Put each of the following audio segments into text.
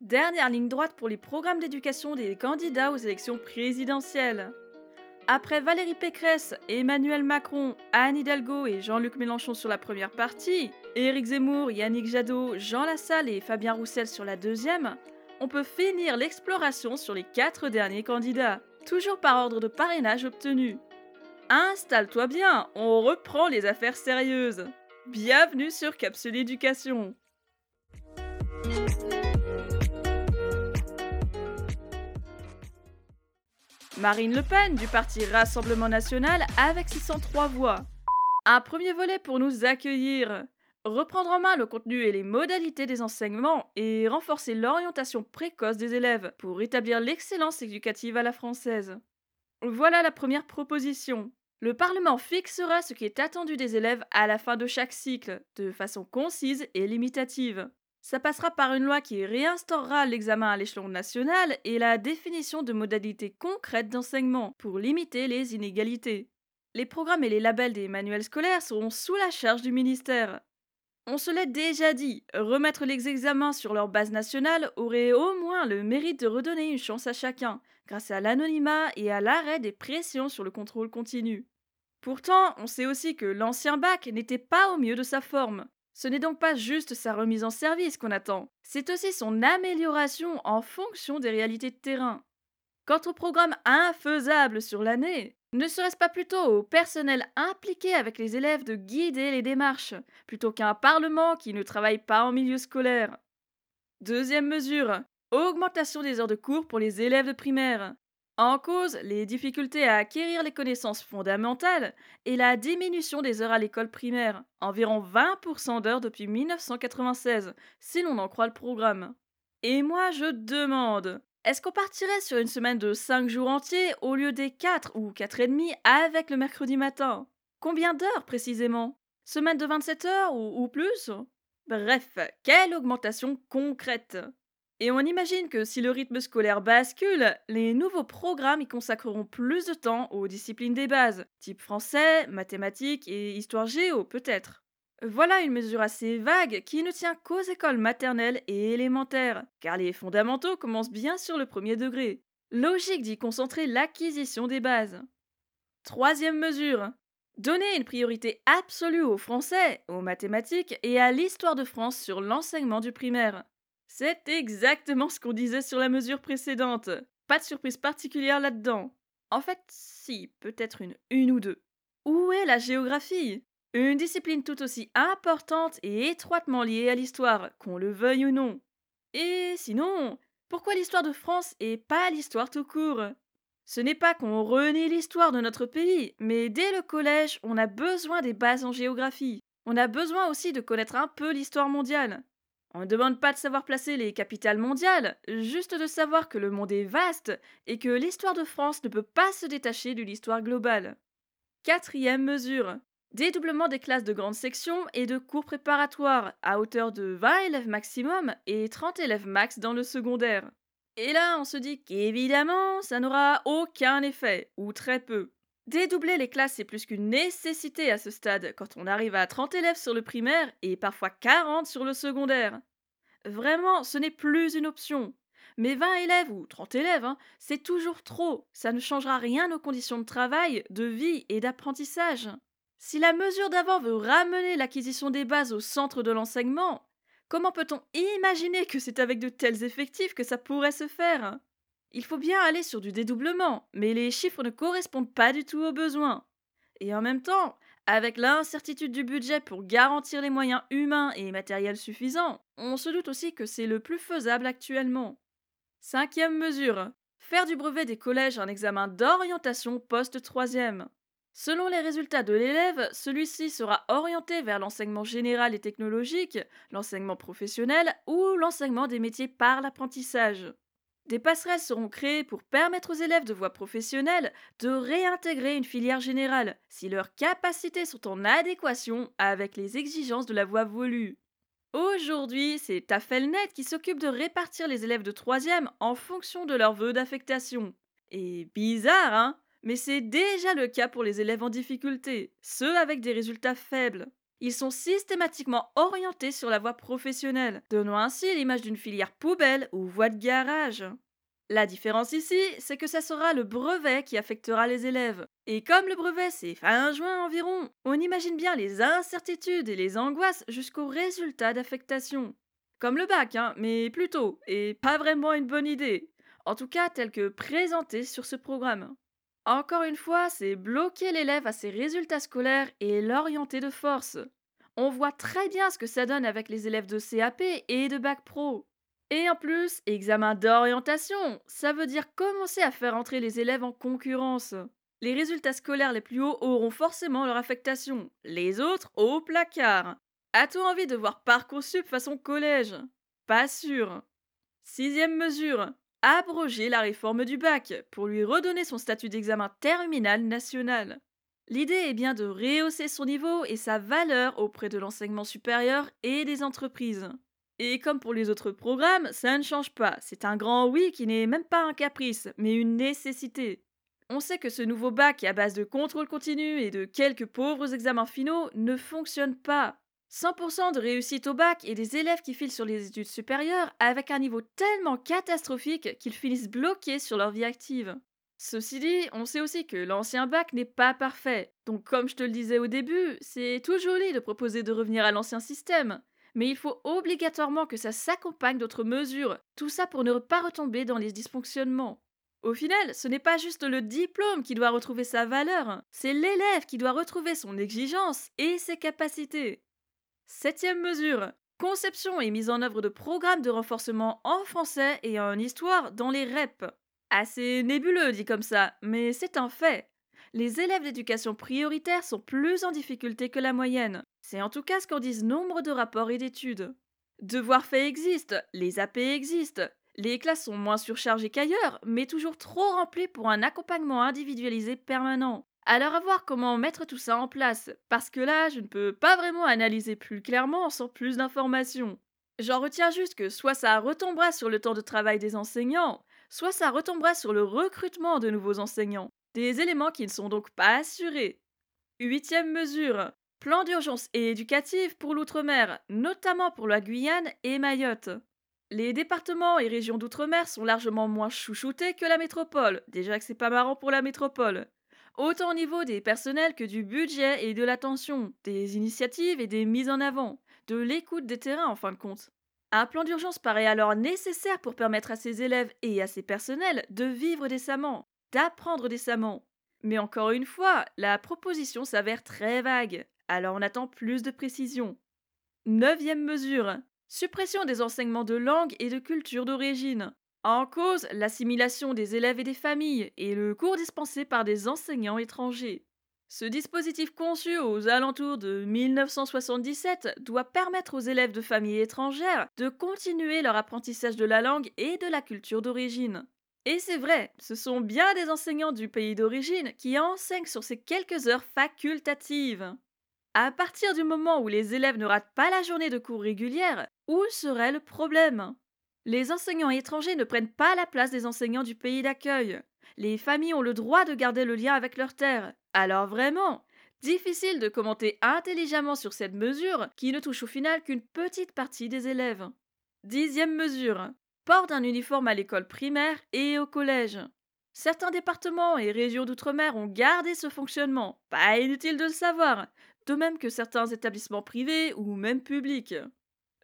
Dernière ligne droite pour les programmes d'éducation des candidats aux élections présidentielles. Après Valérie Pécresse, Emmanuel Macron, Anne Hidalgo et Jean-Luc Mélenchon sur la première partie, Éric Zemmour, Yannick Jadot, Jean Lassalle et Fabien Roussel sur la deuxième, on peut finir l'exploration sur les quatre derniers candidats, toujours par ordre de parrainage obtenu. Installe-toi bien, on reprend les affaires sérieuses. Bienvenue sur Capsule Éducation. Marine Le Pen du parti Rassemblement National avec 603 voix. Un premier volet pour nous accueillir. Reprendre en main le contenu et les modalités des enseignements et renforcer l'orientation précoce des élèves pour établir l'excellence éducative à la française. Voilà la première proposition. Le Parlement fixera ce qui est attendu des élèves à la fin de chaque cycle, de façon concise et limitative. Ça passera par une loi qui réinstaurera l'examen à l'échelon national et la définition de modalités concrètes d'enseignement pour limiter les inégalités. Les programmes et les labels des manuels scolaires seront sous la charge du ministère. On se l'est déjà dit, remettre les examens sur leur base nationale aurait au moins le mérite de redonner une chance à chacun, grâce à l'anonymat et à l'arrêt des pressions sur le contrôle continu. Pourtant, on sait aussi que l'ancien bac n'était pas au mieux de sa forme. Ce n'est donc pas juste sa remise en service qu'on attend, c'est aussi son amélioration en fonction des réalités de terrain. Quant au programme infaisable sur l'année, ne serait-ce pas plutôt au personnel impliqué avec les élèves de guider les démarches, plutôt qu'à un Parlement qui ne travaille pas en milieu scolaire? Deuxième mesure, augmentation des heures de cours pour les élèves de primaire. En cause, les difficultés à acquérir les connaissances fondamentales et la diminution des heures à l'école primaire, environ 20% d'heures depuis 1996, si l'on en croit le programme. Et moi je demande, est-ce qu'on partirait sur une semaine de 5 jours entiers au lieu des 4 ou 4 et demi avec le mercredi matin? Combien d'heures précisément? Semaine de 27 heures ou plus? Bref, quelle augmentation concrète? Et on imagine que si le rythme scolaire bascule, les nouveaux programmes y consacreront plus de temps aux disciplines des bases, type français, mathématiques et histoire géo peut-être. Voilà une mesure assez vague qui ne tient qu'aux écoles maternelles et élémentaires, car les fondamentaux commencent bien sur le premier degré. Logique d'y concentrer l'acquisition des bases. Troisième mesure. Donner une priorité absolue au français, aux mathématiques et à l'histoire de France sur l'enseignement du primaire. C'est exactement ce qu'on disait sur la mesure précédente. Pas de surprise particulière là-dedans. En fait, si, peut-être une, ou deux. Où est la géographie? Une discipline tout aussi importante et étroitement liée à l'histoire, qu'on le veuille ou non. Et sinon, pourquoi l'histoire de France et pas l'histoire tout court? Ce n'est pas qu'on renie l'histoire de notre pays, mais dès le collège, on a besoin des bases en géographie. On a besoin aussi de connaître un peu l'histoire mondiale. On ne demande pas de savoir placer les capitales mondiales, juste de savoir que le monde est vaste et que l'histoire de France ne peut pas se détacher de l'histoire globale. Quatrième mesure. Dédoublement des classes de grande section et de cours préparatoires à hauteur de 20 élèves maximum et 30 élèves max dans le secondaire. Et là, on se dit qu'évidemment, ça n'aura aucun effet, ou très peu. Dédoubler les classes, c'est plus qu'une nécessité à ce stade, quand on arrive à 30 élèves sur le primaire et parfois 40 sur le secondaire. Vraiment, ce n'est plus une option. Mais 20 élèves ou 30 élèves, hein, c'est toujours trop. Ça ne changera rien aux conditions de travail, de vie et d'apprentissage. Si la mesure d'avant veut ramener l'acquisition des bases au centre de l'enseignement, comment peut-on imaginer que c'est avec de tels effectifs que ça pourrait se faire? Il faut bien aller sur du dédoublement, mais les chiffres ne correspondent pas du tout aux besoins. Et en même temps, avec l'incertitude du budget pour garantir les moyens humains et matériels suffisants, on se doute aussi que c'est le plus faisable actuellement. Cinquième mesure. Faire du brevet des collèges un examen d'orientation post-troisième. Selon les résultats de l'élève, celui-ci sera orienté vers l'enseignement général et technologique, l'enseignement professionnel ou l'enseignement des métiers par l'apprentissage. Des passerelles seront créées pour permettre aux élèves de voie professionnelle de réintégrer une filière générale si leurs capacités sont en adéquation avec les exigences de la voie voulue. Aujourd'hui, c'est Tafelnet qui s'occupe de répartir les élèves de 3e en fonction de leurs vœux d'affectation. Et bizarre, hein Mais c'est déjà le cas pour les élèves en difficulté, ceux avec des résultats faibles. Ils sont systématiquement orientés sur la voie professionnelle, donnant ainsi l'image d'une filière poubelle ou voie de garage. La différence ici, c'est que ça sera le brevet qui affectera les élèves. Et comme le brevet c'est fin juin environ, on imagine bien les incertitudes et les angoisses jusqu'au résultat d'affectation. Comme le bac, hein, mais plutôt, et pas vraiment une bonne idée. En tout cas, tel que présenté sur ce programme. Encore une fois, c'est bloquer l'élève à ses résultats scolaires et l'orienter de force. On voit très bien ce que ça donne avec les élèves de CAP et de Bac Pro. Et en plus, examen d'orientation, ça veut dire commencer à faire entrer les élèves en concurrence. Les résultats scolaires les plus hauts auront forcément leur affectation, les autres au placard. As-tu envie de voir Parcoursup façon collège? Pas sûr. Sixième mesure, abroger la réforme du bac pour lui redonner son statut d'examen terminal national. L'idée est bien de rehausser son niveau et sa valeur auprès de l'enseignement supérieur et des entreprises. Et comme pour les autres programmes, ça ne change pas. C'est un grand oui qui n'est même pas un caprice, mais une nécessité. On sait que ce nouveau bac à base de contrôle continu et de quelques pauvres examens finaux ne fonctionne pas. 100% de réussite au bac et des élèves qui filent sur les études supérieures avec un niveau tellement catastrophique qu'ils finissent bloqués sur leur vie active. Ceci dit, on sait aussi que l'ancien bac n'est pas parfait. Donc comme je te le disais au début, c'est tout joli de proposer de revenir à l'ancien système. Mais il faut obligatoirement que ça s'accompagne d'autres mesures, tout ça pour ne pas retomber dans les dysfonctionnements. Au final, ce n'est pas juste le diplôme qui doit retrouver sa valeur, c'est l'élève qui doit retrouver son exigence et ses capacités. Septième mesure. Conception et mise en œuvre de programmes de renforcement en français et en histoire dans les REP. Assez nébuleux dit comme ça, mais c'est un fait. Les élèves d'éducation prioritaire sont plus en difficulté que la moyenne. C'est en tout cas ce qu'en disent nombre de rapports et d'études. Devoirs faits existent, les AP existent, les classes sont moins surchargées qu'ailleurs, mais toujours trop remplies pour un accompagnement individualisé permanent. Alors à voir comment mettre tout ça en place, parce que là, je ne peux pas vraiment analyser plus clairement sans plus d'informations. J'en retiens juste que soit ça retombera sur le temps de travail des enseignants, soit ça retombera sur le recrutement de nouveaux enseignants, des éléments qui ne sont donc pas assurés. Huitième mesure. Plan d'urgence et éducatif pour l'outre-mer, notamment pour la Guyane et Mayotte. Les départements et régions d'outre-mer sont largement moins chouchoutés que la métropole, déjà que c'est pas marrant pour la métropole autant au niveau des personnels que du budget et de l'attention, des initiatives et des mises en avant, de l'écoute des terrains en fin de compte. Un plan d'urgence paraît alors nécessaire pour permettre à ses élèves et à ses personnels de vivre décemment, d'apprendre décemment. Mais encore une fois, la proposition s'avère très vague, alors on attend plus de précision. Neuvième mesure. Suppression des enseignements de langue et de culture d'origine. En cause, l'assimilation des élèves et des familles et le cours dispensé par des enseignants étrangers. Ce dispositif conçu aux alentours de 1977 doit permettre aux élèves de familles étrangères de continuer leur apprentissage de la langue et de la culture d'origine. Et c'est vrai, ce sont bien des enseignants du pays d'origine qui enseignent sur ces quelques heures facultatives. À partir du moment où les élèves ne ratent pas la journée de cours régulière, où serait le problème? Les enseignants étrangers ne prennent pas la place des enseignants du pays d'accueil. Les familles ont le droit de garder le lien avec leur terre. Alors vraiment, difficile de commenter intelligemment sur cette mesure qui ne touche au final qu'une petite partie des élèves. Dixième mesure. Port d'un uniforme à l'école primaire et au collège. Certains départements et régions d'outre-mer ont gardé ce fonctionnement, pas inutile de le savoir, de même que certains établissements privés ou même publics.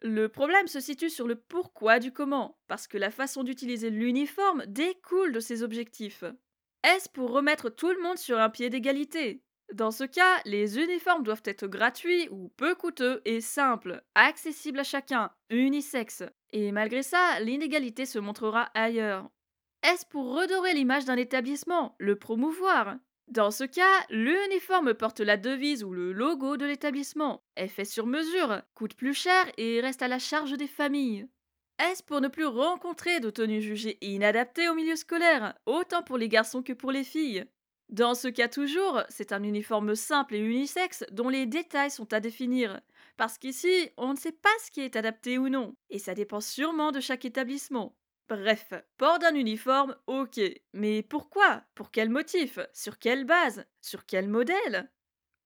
Le problème se situe sur le pourquoi du comment, parce que la façon d'utiliser l'uniforme découle de ces objectifs. Est-ce pour remettre tout le monde sur un pied d'égalité? Dans ce cas, les uniformes doivent être gratuits ou peu coûteux et simples, accessibles à chacun, unisexe. Et malgré ça, l'inégalité se montrera ailleurs. Est-ce pour redorer l'image d'un établissement, le promouvoir? Dans ce cas, l'uniforme porte la devise ou le logo de l'établissement, est fait sur mesure, coûte plus cher et reste à la charge des familles. Est-ce pour ne plus rencontrer de tenues jugées inadaptées au milieu scolaire, autant pour les garçons que pour les filles? Dans ce cas toujours, c'est un uniforme simple et unisexe dont les détails sont à définir, parce qu'ici, on ne sait pas ce qui est adapté ou non, et ça dépend sûrement de chaque établissement. Bref, port d'un uniforme, ok. Mais pourquoi? Pour quel motif? Sur quelle base? Sur quel modèle?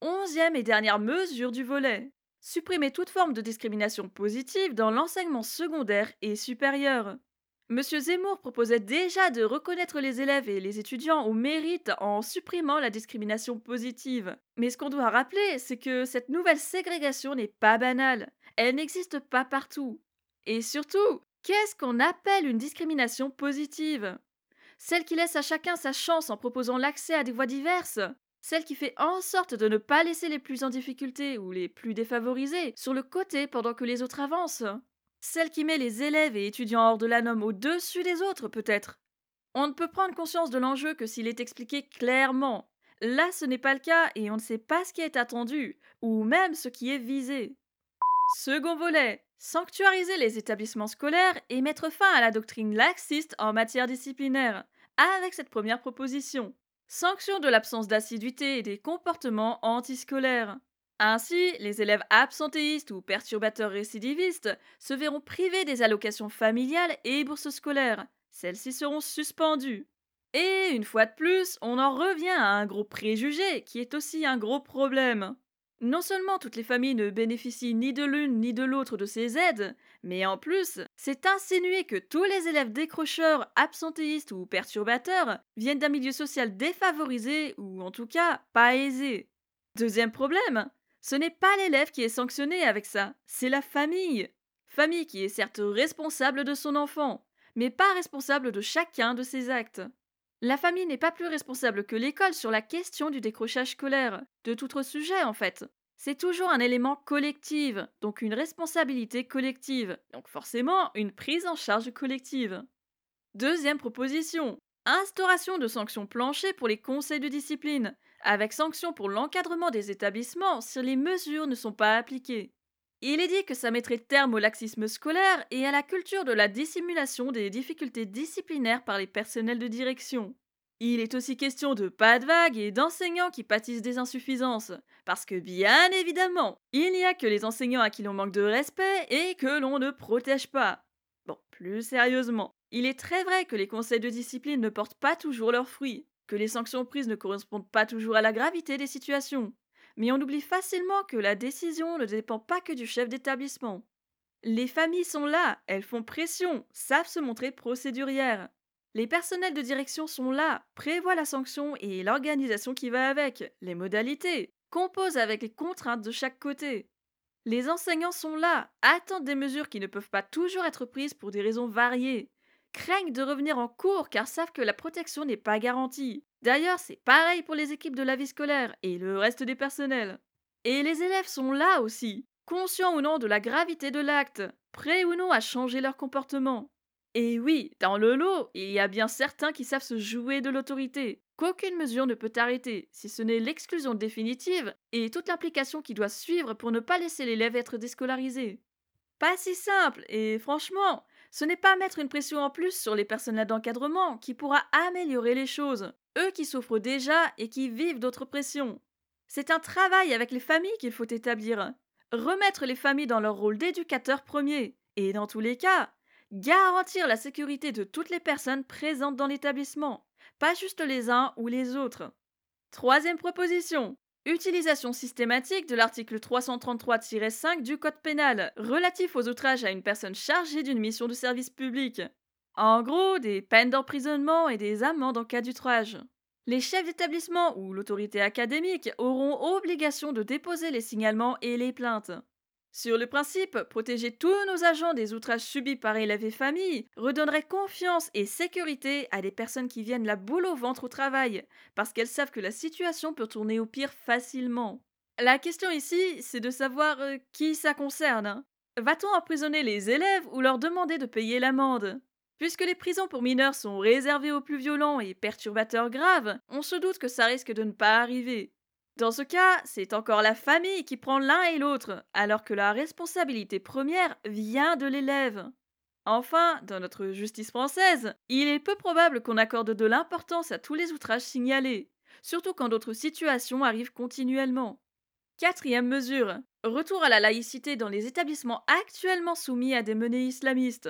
Onzième et dernière mesure du volet. supprimer toute forme de discrimination positive dans l'enseignement secondaire et supérieur. Monsieur Zemmour proposait déjà de reconnaître les élèves et les étudiants au mérite en supprimant la discrimination positive. Mais ce qu'on doit rappeler, c'est que cette nouvelle ségrégation n'est pas banale. Elle n'existe pas partout. Et surtout, qu'est-ce qu'on appelle une discrimination positive? Celle qui laisse à chacun sa chance en proposant l'accès à des voies diverses? Celle qui fait en sorte de ne pas laisser les plus en difficulté ou les plus défavorisés sur le côté pendant que les autres avancent? Celle qui met les élèves et étudiants hors de la norme au-dessus des autres, peut-être? On ne peut prendre conscience de l'enjeu que s'il est expliqué clairement. Là, ce n'est pas le cas et on ne sait pas ce qui est attendu, ou même ce qui est visé. Second volet, sanctuariser les établissements scolaires et mettre fin à la doctrine laxiste en matière disciplinaire, avec cette première proposition. Sanction de l'absence d'assiduité et des comportements antiscolaires. Ainsi, les élèves absentéistes ou perturbateurs récidivistes se verront privés des allocations familiales et bourses scolaires. Celles-ci seront suspendues. Et une fois de plus, on en revient à un gros préjugé qui est aussi un gros problème. Non seulement toutes les familles ne bénéficient ni de l'une ni de l'autre de ces aides, mais en plus, c'est insinué que tous les élèves décrocheurs, absentéistes ou perturbateurs viennent d'un milieu social défavorisé ou en tout cas pas aisé. Deuxième problème, ce n'est pas l'élève qui est sanctionné avec ça, c'est la famille. Famille qui est certes responsable de son enfant, mais pas responsable de chacun de ses actes. La famille n'est pas plus responsable que l'école sur la question du décrochage scolaire, de tout autre sujet en fait. C'est toujours un élément collectif, donc une responsabilité collective, donc forcément une prise en charge collective. Deuxième proposition, instauration de sanctions planchées pour les conseils de discipline, avec sanction pour l'encadrement des établissements si les mesures ne sont pas appliquées. Il est dit que ça mettrait terme au laxisme scolaire et à la culture de la dissimulation des difficultés disciplinaires par les personnels de direction. Il est aussi question de pas de vagues et d'enseignants qui pâtissent des insuffisances, parce que bien évidemment, il n'y a que les enseignants à qui l'on manque de respect et que l'on ne protège pas. Bon, plus sérieusement, il est très vrai que les conseils de discipline ne portent pas toujours leurs fruits que les sanctions prises ne correspondent pas toujours à la gravité des situations. Mais on oublie facilement que la décision ne dépend pas que du chef d'établissement. Les familles sont là, elles font pression, savent se montrer procédurières. Les personnels de direction sont là, prévoient la sanction et l'organisation qui va avec, les modalités, composent avec les contraintes de chaque côté. Les enseignants sont là, attendent des mesures qui ne peuvent pas toujours être prises pour des raisons variées craignent de revenir en cours car savent que la protection n'est pas garantie. D'ailleurs, c'est pareil pour les équipes de la vie scolaire et le reste des personnels. Et les élèves sont là aussi, conscients ou non de la gravité de l'acte, prêts ou non à changer leur comportement. Et oui, dans le lot, il y a bien certains qui savent se jouer de l'autorité, qu'aucune mesure ne peut arrêter, si ce n'est l'exclusion définitive et toute l'implication qui doit suivre pour ne pas laisser l'élève être déscolarisé. Pas si simple, et franchement, ce n'est pas mettre une pression en plus sur les personnels d'encadrement qui pourra améliorer les choses, eux qui souffrent déjà et qui vivent d'autres pressions. C'est un travail avec les familles qu'il faut établir. Remettre les familles dans leur rôle d'éducateur premier, et dans tous les cas, garantir la sécurité de toutes les personnes présentes dans l'établissement, pas juste les uns ou les autres. Troisième proposition, Utilisation systématique de l'article 333-5 du Code pénal relatif aux outrages à une personne chargée d'une mission de service public. En gros, des peines d'emprisonnement et des amendes en cas d'outrage. Les chefs d'établissement ou l'autorité académique auront obligation de déposer les signalements et les plaintes. Sur le principe, protéger tous nos agents des outrages subis par élèves et familles redonnerait confiance et sécurité à des personnes qui viennent la boule au ventre au travail, parce qu'elles savent que la situation peut tourner au pire facilement. La question ici, c'est de savoir euh, qui ça concerne. Va-t-on emprisonner les élèves ou leur demander de payer l'amende? Puisque les prisons pour mineurs sont réservées aux plus violents et perturbateurs graves, on se doute que ça risque de ne pas arriver. Dans ce cas, c'est encore la famille qui prend l'un et l'autre, alors que la responsabilité première vient de l'élève. Enfin, dans notre justice française, il est peu probable qu'on accorde de l'importance à tous les outrages signalés, surtout quand d'autres situations arrivent continuellement. Quatrième mesure, retour à la laïcité dans les établissements actuellement soumis à des menées islamistes.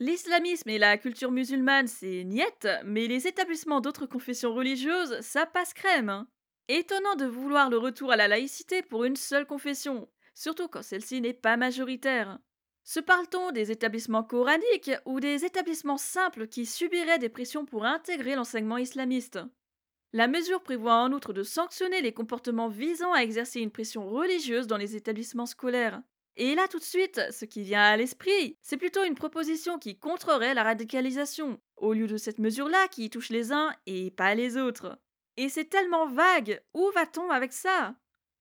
L'islamisme et la culture musulmane, c'est niette, mais les établissements d'autres confessions religieuses, ça passe crème. Étonnant de vouloir le retour à la laïcité pour une seule confession, surtout quand celle-ci n'est pas majoritaire. Se parle-t-on des établissements coraniques ou des établissements simples qui subiraient des pressions pour intégrer l'enseignement islamiste? La mesure prévoit en outre de sanctionner les comportements visant à exercer une pression religieuse dans les établissements scolaires. Et là tout de suite, ce qui vient à l'esprit, c'est plutôt une proposition qui contrerait la radicalisation, au lieu de cette mesure-là qui touche les uns et pas les autres. Et c'est tellement vague, où va-t-on avec ça?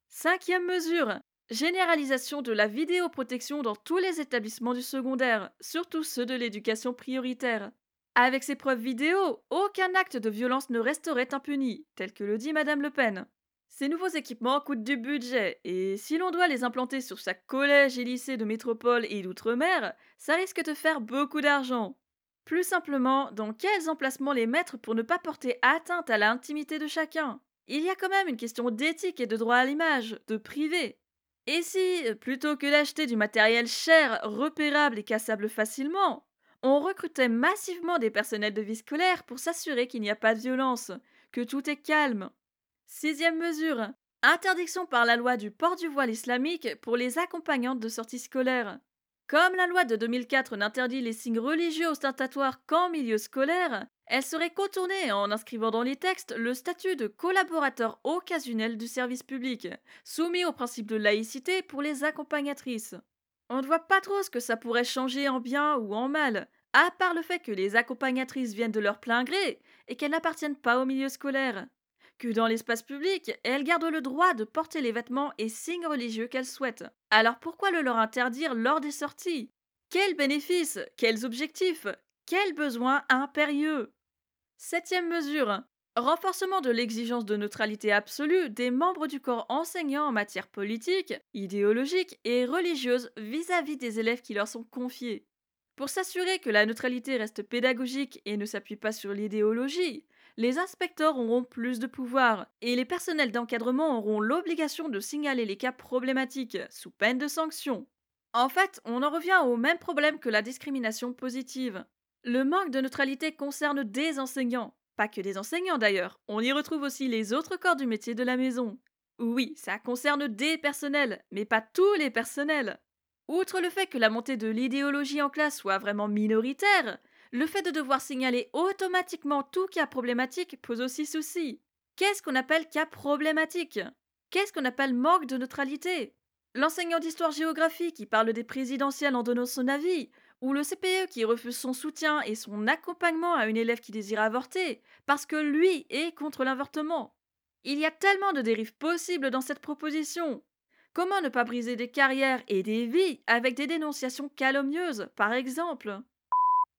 Cinquième mesure, Généralisation de la vidéoprotection dans tous les établissements du secondaire, surtout ceux de l'éducation prioritaire. Avec ces preuves vidéo, aucun acte de violence ne resterait impuni, tel que le dit Madame Le Pen. Ces nouveaux équipements coûtent du budget, et si l'on doit les implanter sur chaque collège et lycée de métropole et d'outre-mer, ça risque de faire beaucoup d'argent. Plus simplement, dans quels emplacements les mettre pour ne pas porter atteinte à l'intimité de chacun? Il y a quand même une question d'éthique et de droit à l'image, de privé. Et si, plutôt que d'acheter du matériel cher, repérable et cassable facilement, on recrutait massivement des personnels de vie scolaire pour s'assurer qu'il n'y a pas de violence, que tout est calme? Sixième mesure. Interdiction par la loi du port du voile islamique pour les accompagnantes de sortie scolaire. Comme la loi de 2004 n'interdit les signes religieux ostentatoires qu'en milieu scolaire, elle serait contournée en inscrivant dans les textes le statut de collaborateur occasionnel du service public, soumis au principe de laïcité pour les accompagnatrices. On ne voit pas trop ce que ça pourrait changer en bien ou en mal, à part le fait que les accompagnatrices viennent de leur plein gré et qu'elles n'appartiennent pas au milieu scolaire. Que dans l'espace public, elles gardent le droit de porter les vêtements et signes religieux qu'elles souhaitent. Alors pourquoi le leur interdire lors des sorties? Quels bénéfices? Quels objectifs? Quels besoins impérieux? Septième mesure. Renforcement de l'exigence de neutralité absolue des membres du corps enseignant en matière politique, idéologique et religieuse vis-à-vis des élèves qui leur sont confiés. Pour s'assurer que la neutralité reste pédagogique et ne s'appuie pas sur l'idéologie, les inspecteurs auront plus de pouvoir et les personnels d'encadrement auront l'obligation de signaler les cas problématiques sous peine de sanction. En fait, on en revient au même problème que la discrimination positive. Le manque de neutralité concerne des enseignants. Pas que des enseignants d'ailleurs, on y retrouve aussi les autres corps du métier de la maison. Oui, ça concerne des personnels, mais pas tous les personnels. Outre le fait que la montée de l'idéologie en classe soit vraiment minoritaire, le fait de devoir signaler automatiquement tout cas problématique pose aussi souci. Qu'est-ce qu'on appelle cas problématique? Qu'est-ce qu'on appelle manque de neutralité? L'enseignant d'histoire-géographie qui parle des présidentielles en donnant son avis, ou le CPE qui refuse son soutien et son accompagnement à une élève qui désire avorter, parce que lui est contre l'avortement? Il y a tellement de dérives possibles dans cette proposition. Comment ne pas briser des carrières et des vies avec des dénonciations calomnieuses, par exemple?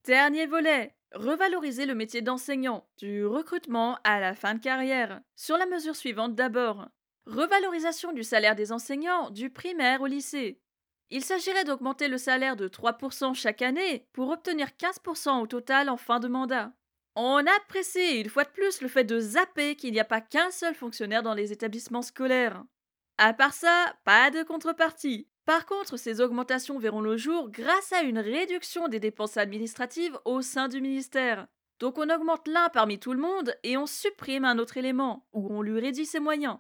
Dernier volet. Revaloriser le métier d'enseignant, du recrutement à la fin de carrière. Sur la mesure suivante d'abord. Revalorisation du salaire des enseignants du primaire au lycée. Il s'agirait d'augmenter le salaire de 3% chaque année pour obtenir 15% au total en fin de mandat. On apprécie une fois de plus le fait de zapper qu'il n'y a pas qu'un seul fonctionnaire dans les établissements scolaires. À part ça, pas de contrepartie. Par contre, ces augmentations verront le jour grâce à une réduction des dépenses administratives au sein du ministère. Donc on augmente l'un parmi tout le monde et on supprime un autre élément, ou on lui réduit ses moyens.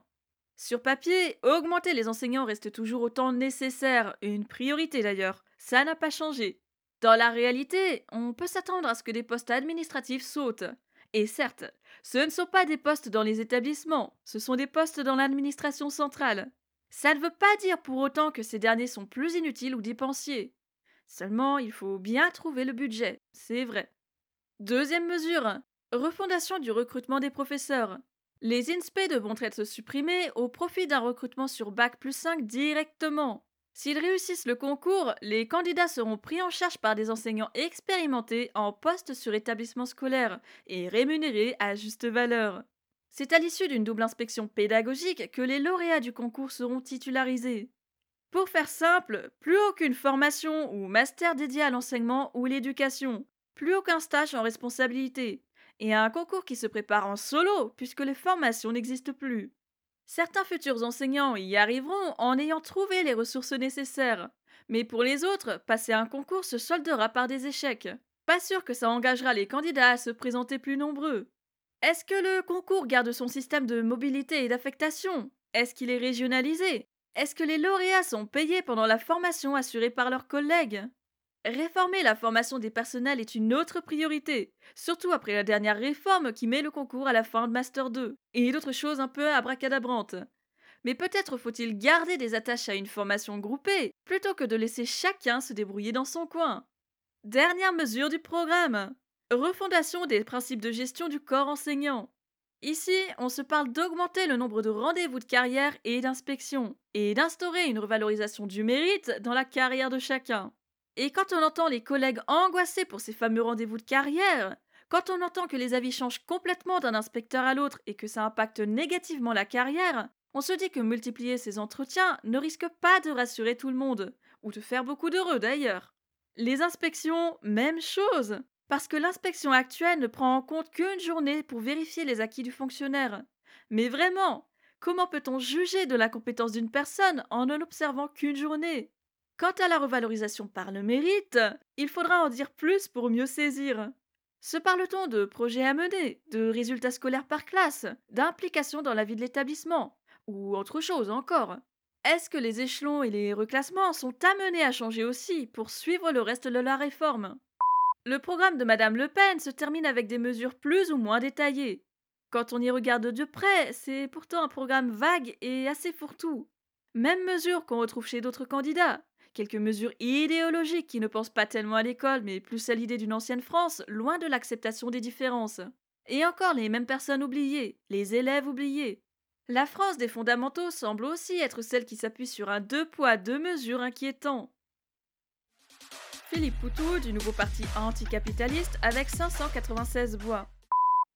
Sur papier, augmenter les enseignants reste toujours autant nécessaire, une priorité d'ailleurs. Ça n'a pas changé. Dans la réalité, on peut s'attendre à ce que des postes administratifs sautent. Et certes, ce ne sont pas des postes dans les établissements, ce sont des postes dans l'administration centrale. Ça ne veut pas dire pour autant que ces derniers sont plus inutiles ou dépensiers. Seulement, il faut bien trouver le budget, c'est vrai. Deuxième mesure, refondation du recrutement des professeurs. Les INSPE devront être supprimés au profit d'un recrutement sur Bac plus 5 directement. S'ils réussissent le concours, les candidats seront pris en charge par des enseignants expérimentés en poste sur établissement scolaire et rémunérés à juste valeur. C'est à l'issue d'une double inspection pédagogique que les lauréats du concours seront titularisés. Pour faire simple, plus aucune formation ou master dédié à l'enseignement ou l'éducation, plus aucun stage en responsabilité, et un concours qui se prépare en solo puisque les formations n'existent plus. Certains futurs enseignants y arriveront en ayant trouvé les ressources nécessaires, mais pour les autres, passer un concours se soldera par des échecs. Pas sûr que ça engagera les candidats à se présenter plus nombreux. Est-ce que le concours garde son système de mobilité et d'affectation? Est-ce qu'il est régionalisé? Est-ce que les lauréats sont payés pendant la formation assurée par leurs collègues? Réformer la formation des personnels est une autre priorité, surtout après la dernière réforme qui met le concours à la fin de Master 2, et d'autres choses un peu abracadabrantes. Mais peut-être faut-il garder des attaches à une formation groupée, plutôt que de laisser chacun se débrouiller dans son coin. Dernière mesure du programme. Refondation des principes de gestion du corps enseignant. Ici, on se parle d'augmenter le nombre de rendez-vous de carrière et d'inspection, et d'instaurer une revalorisation du mérite dans la carrière de chacun. Et quand on entend les collègues angoissés pour ces fameux rendez-vous de carrière, quand on entend que les avis changent complètement d'un inspecteur à l'autre et que ça impacte négativement la carrière, on se dit que multiplier ces entretiens ne risque pas de rassurer tout le monde, ou de faire beaucoup d'heureux d'ailleurs. Les inspections, même chose, parce que l'inspection actuelle ne prend en compte qu'une journée pour vérifier les acquis du fonctionnaire. Mais vraiment, comment peut-on juger de la compétence d'une personne en ne l'observant qu'une journée? Quant à la revalorisation par le mérite, il faudra en dire plus pour mieux saisir. Se parle-t-on de projets à mener, de résultats scolaires par classe, d'implication dans la vie de l'établissement, ou autre chose encore? Est-ce que les échelons et les reclassements sont amenés à changer aussi pour suivre le reste de la réforme? Le programme de Madame Le Pen se termine avec des mesures plus ou moins détaillées. Quand on y regarde de près, c'est pourtant un programme vague et assez fourre-tout. Même mesure qu'on retrouve chez d'autres candidats, quelques mesures idéologiques qui ne pensent pas tellement à l'école, mais plus à l'idée d'une ancienne France, loin de l'acceptation des différences. Et encore les mêmes personnes oubliées, les élèves oubliés. La France des fondamentaux semble aussi être celle qui s'appuie sur un deux poids, deux mesures inquiétant. Philippe Poutou du nouveau parti anticapitaliste avec 596 voix.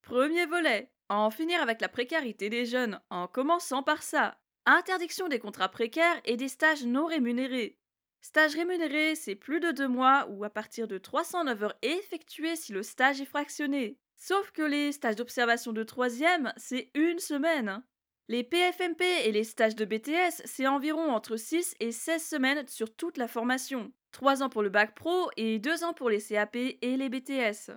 Premier volet. En finir avec la précarité des jeunes, en commençant par ça. Interdiction des contrats précaires et des stages non rémunérés. Stage rémunéré, c'est plus de deux mois ou à partir de 309 heures effectuées si le stage est fractionné. Sauf que les stages d'observation de troisième, c'est une semaine. Les PFMP et les stages de BTS, c'est environ entre 6 et 16 semaines sur toute la formation. 3 ans pour le bac pro et 2 ans pour les CAP et les BTS.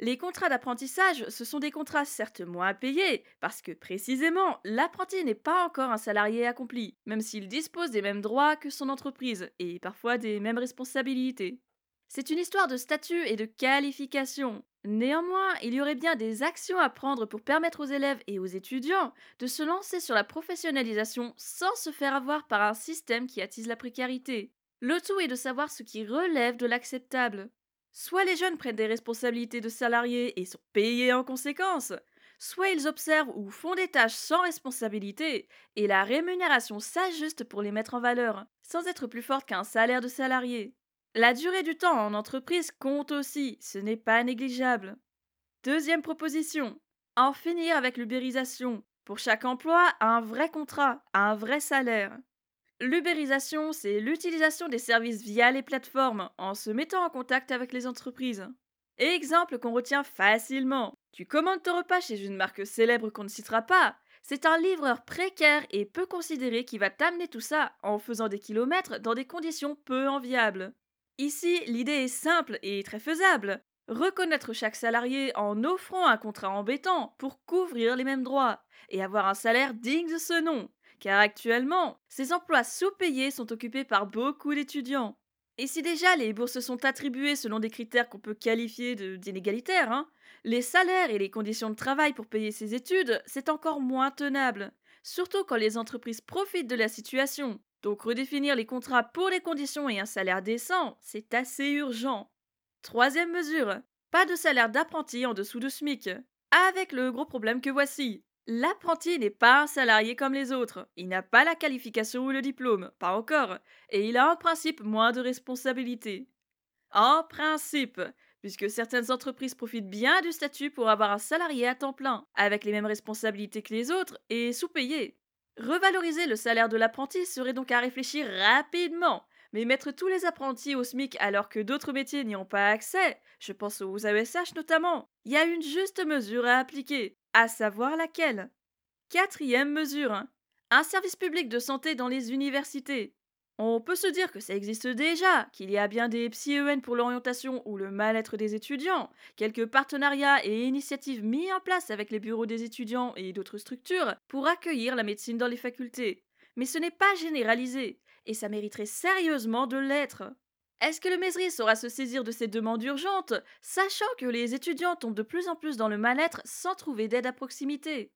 Les contrats d'apprentissage, ce sont des contrats certes moins payés, parce que précisément, l'apprenti n'est pas encore un salarié accompli, même s'il dispose des mêmes droits que son entreprise, et parfois des mêmes responsabilités. C'est une histoire de statut et de qualification. Néanmoins, il y aurait bien des actions à prendre pour permettre aux élèves et aux étudiants de se lancer sur la professionnalisation sans se faire avoir par un système qui attise la précarité. Le tout est de savoir ce qui relève de l'acceptable. Soit les jeunes prennent des responsabilités de salariés et sont payés en conséquence, soit ils observent ou font des tâches sans responsabilité et la rémunération s'ajuste pour les mettre en valeur, sans être plus forte qu'un salaire de salarié. La durée du temps en entreprise compte aussi, ce n'est pas négligeable. Deuxième proposition, en finir avec l'ubérisation. Pour chaque emploi, un vrai contrat, un vrai salaire. L'ubérisation, c'est l'utilisation des services via les plateformes en se mettant en contact avec les entreprises. Exemple qu'on retient facilement. Tu commandes ton repas chez une marque célèbre qu'on ne citera pas. C'est un livreur précaire et peu considéré qui va t'amener tout ça en faisant des kilomètres dans des conditions peu enviables. Ici, l'idée est simple et très faisable. Reconnaître chaque salarié en offrant un contrat embêtant pour couvrir les mêmes droits et avoir un salaire digne de ce nom car actuellement, ces emplois sous-payés sont occupés par beaucoup d'étudiants. Et si déjà les bourses sont attribuées selon des critères qu'on peut qualifier d'inégalitaires, hein, les salaires et les conditions de travail pour payer ces études, c'est encore moins tenable, surtout quand les entreprises profitent de la situation. Donc redéfinir les contrats pour les conditions et un salaire décent, c'est assez urgent. Troisième mesure, pas de salaire d'apprenti en dessous de SMIC. Avec le gros problème que voici. L'apprenti n'est pas un salarié comme les autres. Il n'a pas la qualification ou le diplôme, pas encore, et il a en principe moins de responsabilités. En principe, puisque certaines entreprises profitent bien du statut pour avoir un salarié à temps plein, avec les mêmes responsabilités que les autres, et sous-payé. Revaloriser le salaire de l'apprenti serait donc à réfléchir rapidement, mais mettre tous les apprentis au SMIC alors que d'autres métiers n'y ont pas accès, je pense aux AESH notamment, il y a une juste mesure à appliquer, à savoir laquelle. Quatrième mesure. Un service public de santé dans les universités. On peut se dire que ça existe déjà, qu'il y a bien des psy-EN pour l'orientation ou le mal-être des étudiants, quelques partenariats et initiatives mis en place avec les bureaux des étudiants et d'autres structures pour accueillir la médecine dans les facultés. mais ce n'est pas généralisé, et ça mériterait sérieusement de l'être. Est-ce que le Mesri saura se saisir de ces demandes urgentes, sachant que les étudiants tombent de plus en plus dans le mal-être sans trouver d'aide à proximité?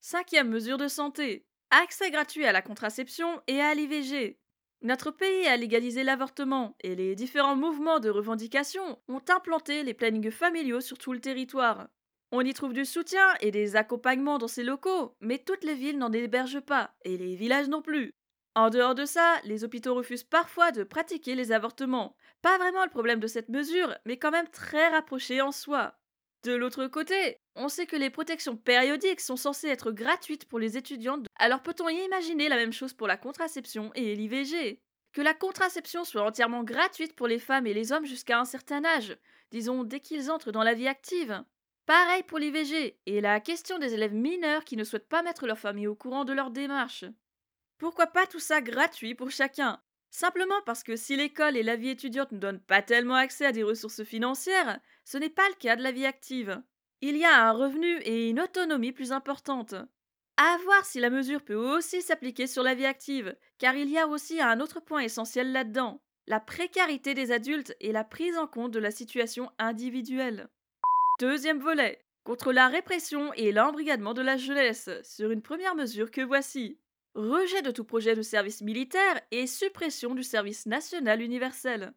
Cinquième mesure de santé. Accès gratuit à la contraception et à l'IVG. Notre pays a légalisé l'avortement et les différents mouvements de revendication ont implanté les plannings familiaux sur tout le territoire. On y trouve du soutien et des accompagnements dans ces locaux, mais toutes les villes n'en hébergent pas, et les villages non plus. En dehors de ça, les hôpitaux refusent parfois de pratiquer les avortements. Pas vraiment le problème de cette mesure, mais quand même très rapproché en soi. De l'autre côté, on sait que les protections périodiques sont censées être gratuites pour les étudiantes, alors peut-on y imaginer la même chose pour la contraception et l'IVG Que la contraception soit entièrement gratuite pour les femmes et les hommes jusqu'à un certain âge, disons dès qu'ils entrent dans la vie active. Pareil pour l'IVG et la question des élèves mineurs qui ne souhaitent pas mettre leur famille au courant de leur démarche. Pourquoi pas tout ça gratuit pour chacun? Simplement parce que si l'école et la vie étudiante ne donnent pas tellement accès à des ressources financières, ce n'est pas le cas de la vie active. Il y a un revenu et une autonomie plus importante. À voir si la mesure peut aussi s'appliquer sur la vie active, car il y a aussi un autre point essentiel là-dedans, la précarité des adultes et la prise en compte de la situation individuelle. Deuxième volet, contre la répression et l'embrigadement de la jeunesse, sur une première mesure que voici. Rejet de tout projet de service militaire et suppression du service national universel.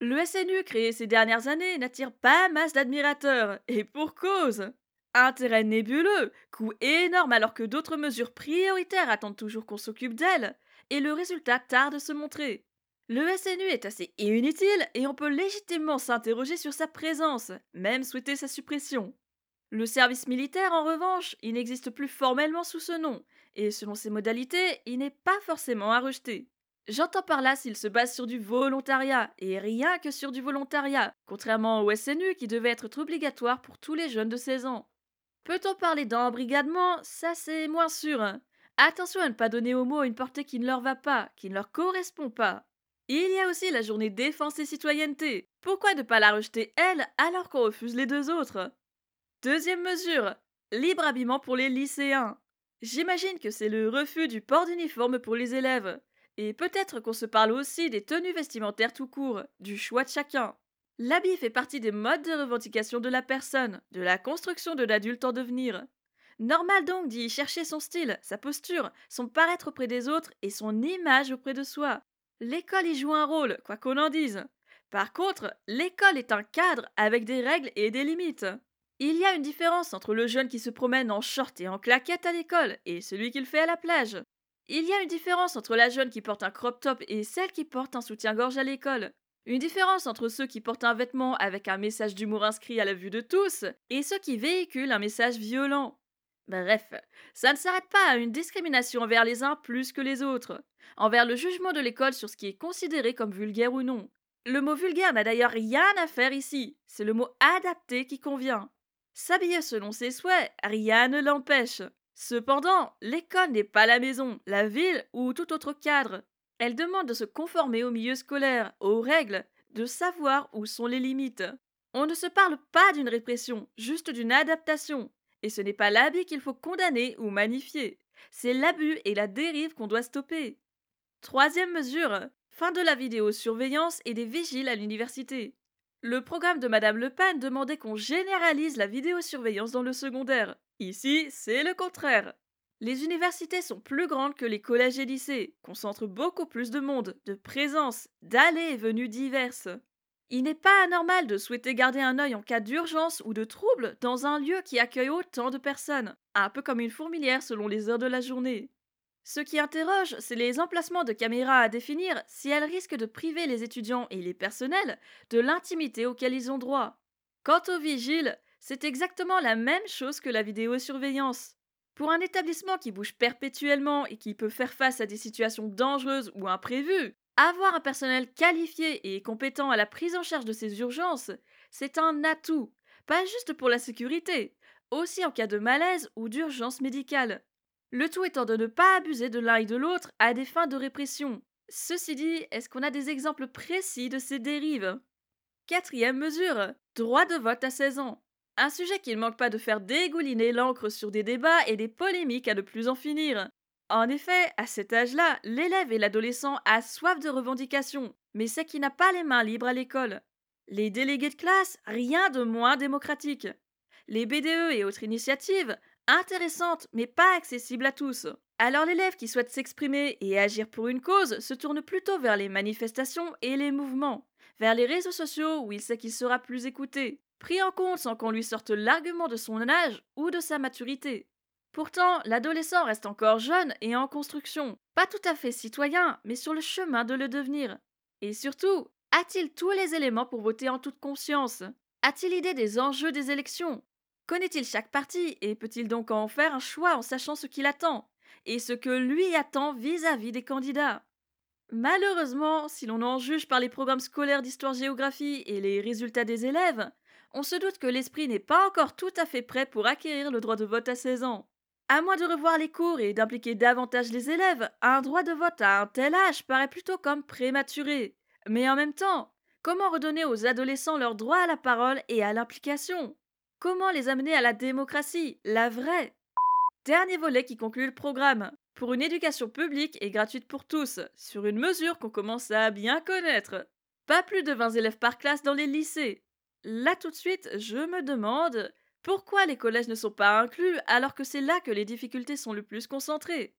Le SNU créé ces dernières années n'attire pas masse d'admirateurs, et pour cause. Intérêt nébuleux, coût énorme alors que d'autres mesures prioritaires attendent toujours qu'on s'occupe d'elles, et le résultat tarde à se montrer. Le SNU est assez inutile et on peut légitimement s'interroger sur sa présence, même souhaiter sa suppression. Le service militaire, en revanche, il n'existe plus formellement sous ce nom, et selon ses modalités, il n'est pas forcément à rejeter. J'entends par là s'il se base sur du volontariat, et rien que sur du volontariat, contrairement au SNU qui devait être obligatoire pour tous les jeunes de 16 ans. Peut-on parler d'embrigadement? Ça c'est moins sûr. Hein. Attention à ne pas donner aux mots une portée qui ne leur va pas, qui ne leur correspond pas. Il y a aussi la journée défense et citoyenneté. Pourquoi ne pas la rejeter elle alors qu'on refuse les deux autres? Deuxième mesure, libre habillement pour les lycéens. J'imagine que c'est le refus du port d'uniforme pour les élèves. Et peut-être qu'on se parle aussi des tenues vestimentaires tout court, du choix de chacun. L'habit fait partie des modes de revendication de la personne, de la construction de l'adulte en devenir. Normal donc d'y chercher son style, sa posture, son paraître auprès des autres et son image auprès de soi. L'école y joue un rôle, quoi qu'on en dise. Par contre, l'école est un cadre avec des règles et des limites. Il y a une différence entre le jeune qui se promène en short et en claquette à l'école et celui qui le fait à la plage. Il y a une différence entre la jeune qui porte un crop top et celle qui porte un soutien-gorge à l'école. Une différence entre ceux qui portent un vêtement avec un message d'humour inscrit à la vue de tous et ceux qui véhiculent un message violent. Bref, ça ne s'arrête pas à une discrimination envers les uns plus que les autres, envers le jugement de l'école sur ce qui est considéré comme vulgaire ou non. Le mot vulgaire n'a d'ailleurs rien à faire ici, c'est le mot adapté qui convient. S'habiller selon ses souhaits, rien ne l'empêche. Cependant, l'école n'est pas la maison, la ville ou tout autre cadre. Elle demande de se conformer au milieu scolaire, aux règles, de savoir où sont les limites. On ne se parle pas d'une répression, juste d'une adaptation. Et ce n'est pas l'habit qu'il faut condamner ou magnifier. C'est l'abus et la dérive qu'on doit stopper. Troisième mesure, fin de la vidéosurveillance et des vigiles à l'université. Le programme de Madame Le Pen demandait qu'on généralise la vidéosurveillance dans le secondaire. Ici, c'est le contraire. Les universités sont plus grandes que les collèges et lycées, concentrent beaucoup plus de monde, de présence, d'allées et venues diverses. Il n'est pas anormal de souhaiter garder un œil en cas d'urgence ou de trouble dans un lieu qui accueille autant de personnes, un peu comme une fourmilière selon les heures de la journée. Ce qui interroge, c'est les emplacements de caméras à définir si elles risquent de priver les étudiants et les personnels de l'intimité auquel ils ont droit. Quant aux vigiles, c'est exactement la même chose que la vidéosurveillance. Pour un établissement qui bouge perpétuellement et qui peut faire face à des situations dangereuses ou imprévues, avoir un personnel qualifié et compétent à la prise en charge de ces urgences, c'est un atout, pas juste pour la sécurité, aussi en cas de malaise ou d'urgence médicale. Le tout étant de ne pas abuser de l'un et de l'autre à des fins de répression. Ceci dit, est-ce qu'on a des exemples précis de ces dérives? Quatrième mesure, droit de vote à 16 ans. Un sujet qui ne manque pas de faire dégouliner l'encre sur des débats et des polémiques à ne plus en finir. En effet, à cet âge-là, l'élève et l'adolescent a soif de revendications, mais c'est qui n'a pas les mains libres à l'école. Les délégués de classe, rien de moins démocratique. Les BDE et autres initiatives, intéressantes mais pas accessibles à tous. Alors l'élève qui souhaite s'exprimer et agir pour une cause se tourne plutôt vers les manifestations et les mouvements, vers les réseaux sociaux où il sait qu'il sera plus écouté, pris en compte sans qu'on lui sorte l'argument de son âge ou de sa maturité. Pourtant, l'adolescent reste encore jeune et en construction, pas tout à fait citoyen, mais sur le chemin de le devenir. Et surtout, a-t-il tous les éléments pour voter en toute conscience? A-t-il idée des enjeux des élections? Connaît-il chaque parti et peut-il donc en faire un choix en sachant ce qu'il attend et ce que lui attend vis-à-vis des candidats? Malheureusement, si l'on en juge par les programmes scolaires d'histoire-géographie et les résultats des élèves, on se doute que l'esprit n'est pas encore tout à fait prêt pour acquérir le droit de vote à 16 ans. À moins de revoir les cours et d'impliquer davantage les élèves, un droit de vote à un tel âge paraît plutôt comme prématuré. Mais en même temps, comment redonner aux adolescents leur droit à la parole et à l'implication? Comment les amener à la démocratie, la vraie Dernier volet qui conclut le programme. Pour une éducation publique et gratuite pour tous, sur une mesure qu'on commence à bien connaître. Pas plus de 20 élèves par classe dans les lycées. Là tout de suite, je me demande pourquoi les collèges ne sont pas inclus alors que c'est là que les difficultés sont le plus concentrées?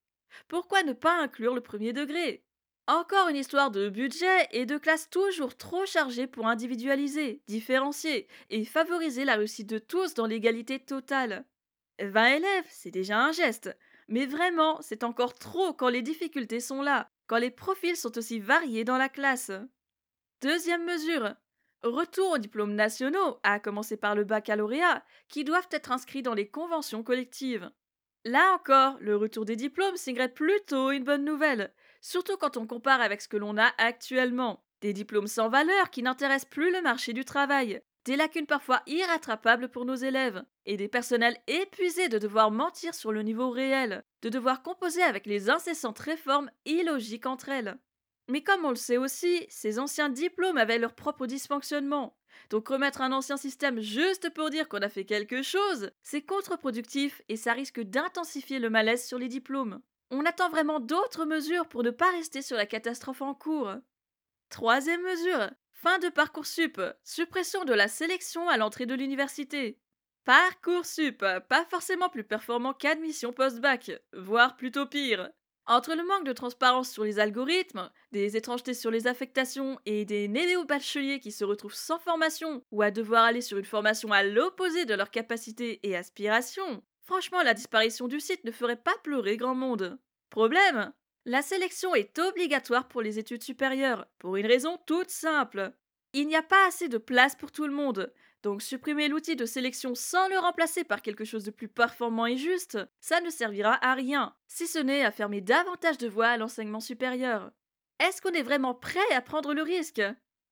Pourquoi ne pas inclure le premier degré? Encore une histoire de budget et de classes toujours trop chargées pour individualiser, différencier et favoriser la réussite de tous dans l'égalité totale. 20 élèves, c'est déjà un geste, mais vraiment, c'est encore trop quand les difficultés sont là, quand les profils sont aussi variés dans la classe. Deuxième mesure, Retour aux diplômes nationaux, à commencer par le baccalauréat, qui doivent être inscrits dans les conventions collectives. Là encore, le retour des diplômes signerait plutôt une bonne nouvelle, surtout quand on compare avec ce que l'on a actuellement. Des diplômes sans valeur qui n'intéressent plus le marché du travail, des lacunes parfois irrattrapables pour nos élèves, et des personnels épuisés de devoir mentir sur le niveau réel, de devoir composer avec les incessantes réformes illogiques entre elles. Mais comme on le sait aussi, ces anciens diplômes avaient leur propre dysfonctionnement. Donc remettre un ancien système juste pour dire qu'on a fait quelque chose, c'est contre-productif et ça risque d'intensifier le malaise sur les diplômes. On attend vraiment d'autres mesures pour ne pas rester sur la catastrophe en cours. Troisième mesure, fin de Parcoursup, suppression de la sélection à l'entrée de l'université. Parcoursup, pas forcément plus performant qu'admission post-bac, voire plutôt pire. Entre le manque de transparence sur les algorithmes, des étrangetés sur les affectations et des néo-bacheliers qui se retrouvent sans formation ou à devoir aller sur une formation à l'opposé de leurs capacités et aspirations, franchement la disparition du site ne ferait pas pleurer grand monde. Problème La sélection est obligatoire pour les études supérieures, pour une raison toute simple. Il n'y a pas assez de place pour tout le monde, donc supprimer l'outil de sélection sans le remplacer par quelque chose de plus performant et juste, ça ne servira à rien, si ce n'est à fermer davantage de voies à l'enseignement supérieur. Est-ce qu'on est vraiment prêt à prendre le risque?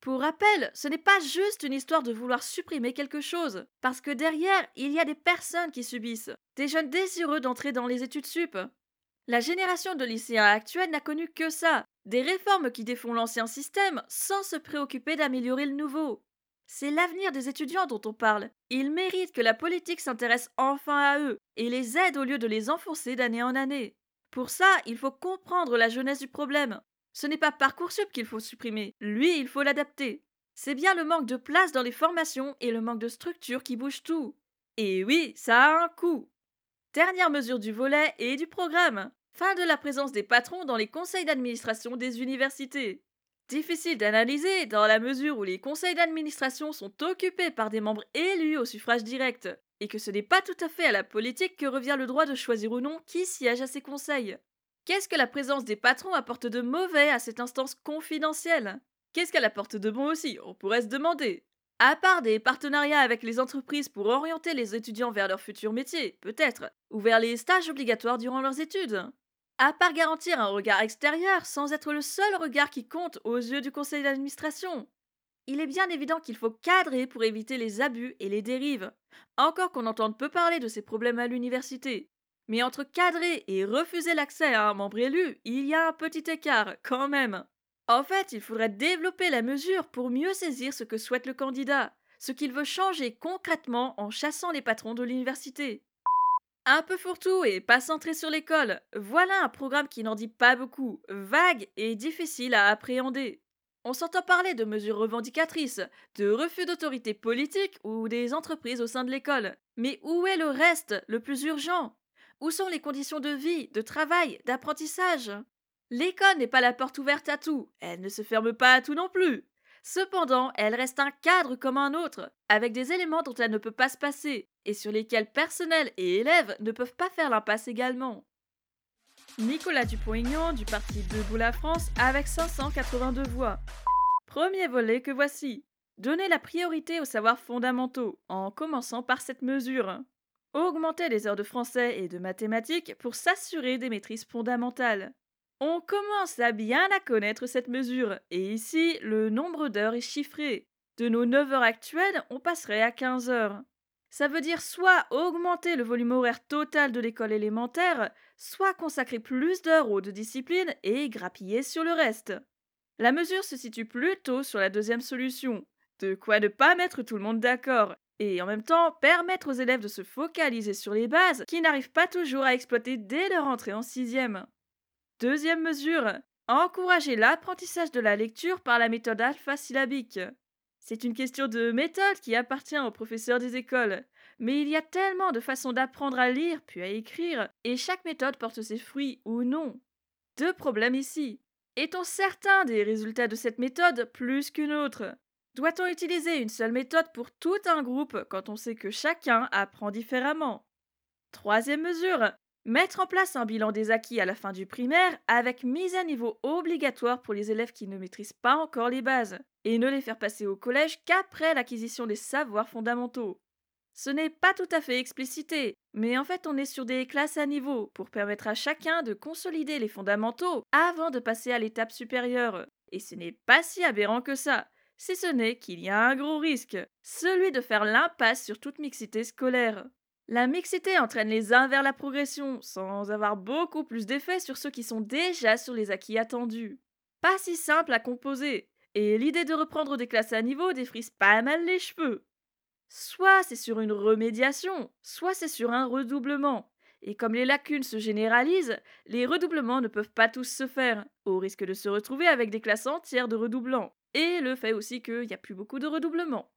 Pour rappel, ce n'est pas juste une histoire de vouloir supprimer quelque chose, parce que derrière, il y a des personnes qui subissent, des jeunes désireux d'entrer dans les études sup. La génération de lycéens actuels n'a connu que ça, des réformes qui défont l'ancien système sans se préoccuper d'améliorer le nouveau. C'est l'avenir des étudiants dont on parle. Ils méritent que la politique s'intéresse enfin à eux et les aide au lieu de les enfoncer d'année en année. Pour ça, il faut comprendre la jeunesse du problème. Ce n'est pas Parcoursup qu'il faut supprimer, lui, il faut l'adapter. C'est bien le manque de place dans les formations et le manque de structure qui bouge tout. Et oui, ça a un coût. Dernière mesure du volet et du programme. Fin de la présence des patrons dans les conseils d'administration des universités. Difficile d'analyser dans la mesure où les conseils d'administration sont occupés par des membres élus au suffrage direct, et que ce n'est pas tout à fait à la politique que revient le droit de choisir ou non qui siège à ces conseils. Qu'est-ce que la présence des patrons apporte de mauvais à cette instance confidentielle? Qu'est-ce qu'elle apporte de bon aussi? On pourrait se demander. À part des partenariats avec les entreprises pour orienter les étudiants vers leur futur métier, peut-être, ou vers les stages obligatoires durant leurs études à part garantir un regard extérieur sans être le seul regard qui compte aux yeux du conseil d'administration. Il est bien évident qu'il faut cadrer pour éviter les abus et les dérives, encore qu'on entende peu parler de ces problèmes à l'université. Mais entre cadrer et refuser l'accès à un membre élu, il y a un petit écart, quand même. En fait, il faudrait développer la mesure pour mieux saisir ce que souhaite le candidat, ce qu'il veut changer concrètement en chassant les patrons de l'université. Un peu fourre-tout et pas centré sur l'école, voilà un programme qui n'en dit pas beaucoup, vague et difficile à appréhender. On s'entend parler de mesures revendicatrices, de refus d'autorité politique ou des entreprises au sein de l'école. Mais où est le reste, le plus urgent? Où sont les conditions de vie, de travail, d'apprentissage? L'école n'est pas la porte ouverte à tout, elle ne se ferme pas à tout non plus. Cependant, elle reste un cadre comme un autre, avec des éléments dont elle ne peut pas se passer, et sur lesquels personnel et élèves ne peuvent pas faire l'impasse également. Nicolas Dupont-Aignan du parti Debout la France avec 582 voix. Premier volet que voici. Donner la priorité aux savoirs fondamentaux, en commençant par cette mesure. Augmenter les heures de français et de mathématiques pour s'assurer des maîtrises fondamentales. On commence à bien la connaître cette mesure, et ici, le nombre d'heures est chiffré. De nos 9 heures actuelles, on passerait à 15 heures. Ça veut dire soit augmenter le volume horaire total de l'école élémentaire, soit consacrer plus d'heures aux deux disciplines et grappiller sur le reste. La mesure se situe plutôt sur la deuxième solution, de quoi ne pas mettre tout le monde d'accord, et en même temps permettre aux élèves de se focaliser sur les bases qui n'arrivent pas toujours à exploiter dès leur entrée en sixième. Deuxième mesure, encourager l'apprentissage de la lecture par la méthode alpha-syllabique. C'est une question de méthode qui appartient aux professeurs des écoles, mais il y a tellement de façons d'apprendre à lire puis à écrire, et chaque méthode porte ses fruits ou non. Deux problèmes ici. Est-on certain des résultats de cette méthode plus qu'une autre? Doit-on utiliser une seule méthode pour tout un groupe quand on sait que chacun apprend différemment? Troisième mesure, Mettre en place un bilan des acquis à la fin du primaire avec mise à niveau obligatoire pour les élèves qui ne maîtrisent pas encore les bases, et ne les faire passer au collège qu'après l'acquisition des savoirs fondamentaux. Ce n'est pas tout à fait explicité, mais en fait on est sur des classes à niveau pour permettre à chacun de consolider les fondamentaux avant de passer à l'étape supérieure. Et ce n'est pas si aberrant que ça, si ce n'est qu'il y a un gros risque, celui de faire l'impasse sur toute mixité scolaire. La mixité entraîne les uns vers la progression, sans avoir beaucoup plus d'effet sur ceux qui sont déjà sur les acquis attendus. Pas si simple à composer, et l'idée de reprendre des classes à niveau défrise pas mal les cheveux. Soit c'est sur une remédiation, soit c'est sur un redoublement. Et comme les lacunes se généralisent, les redoublements ne peuvent pas tous se faire, au risque de se retrouver avec des classes entières de redoublants. Et le fait aussi qu'il n'y a plus beaucoup de redoublements.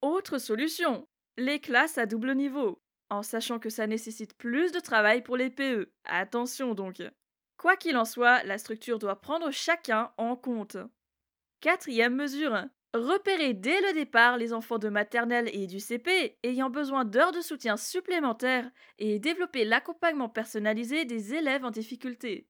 Autre solution, les classes à double niveau en sachant que ça nécessite plus de travail pour les PE. Attention donc. Quoi qu'il en soit, la structure doit prendre chacun en compte. Quatrième mesure. Repérer dès le départ les enfants de maternelle et du CP ayant besoin d'heures de soutien supplémentaires et développer l'accompagnement personnalisé des élèves en difficulté.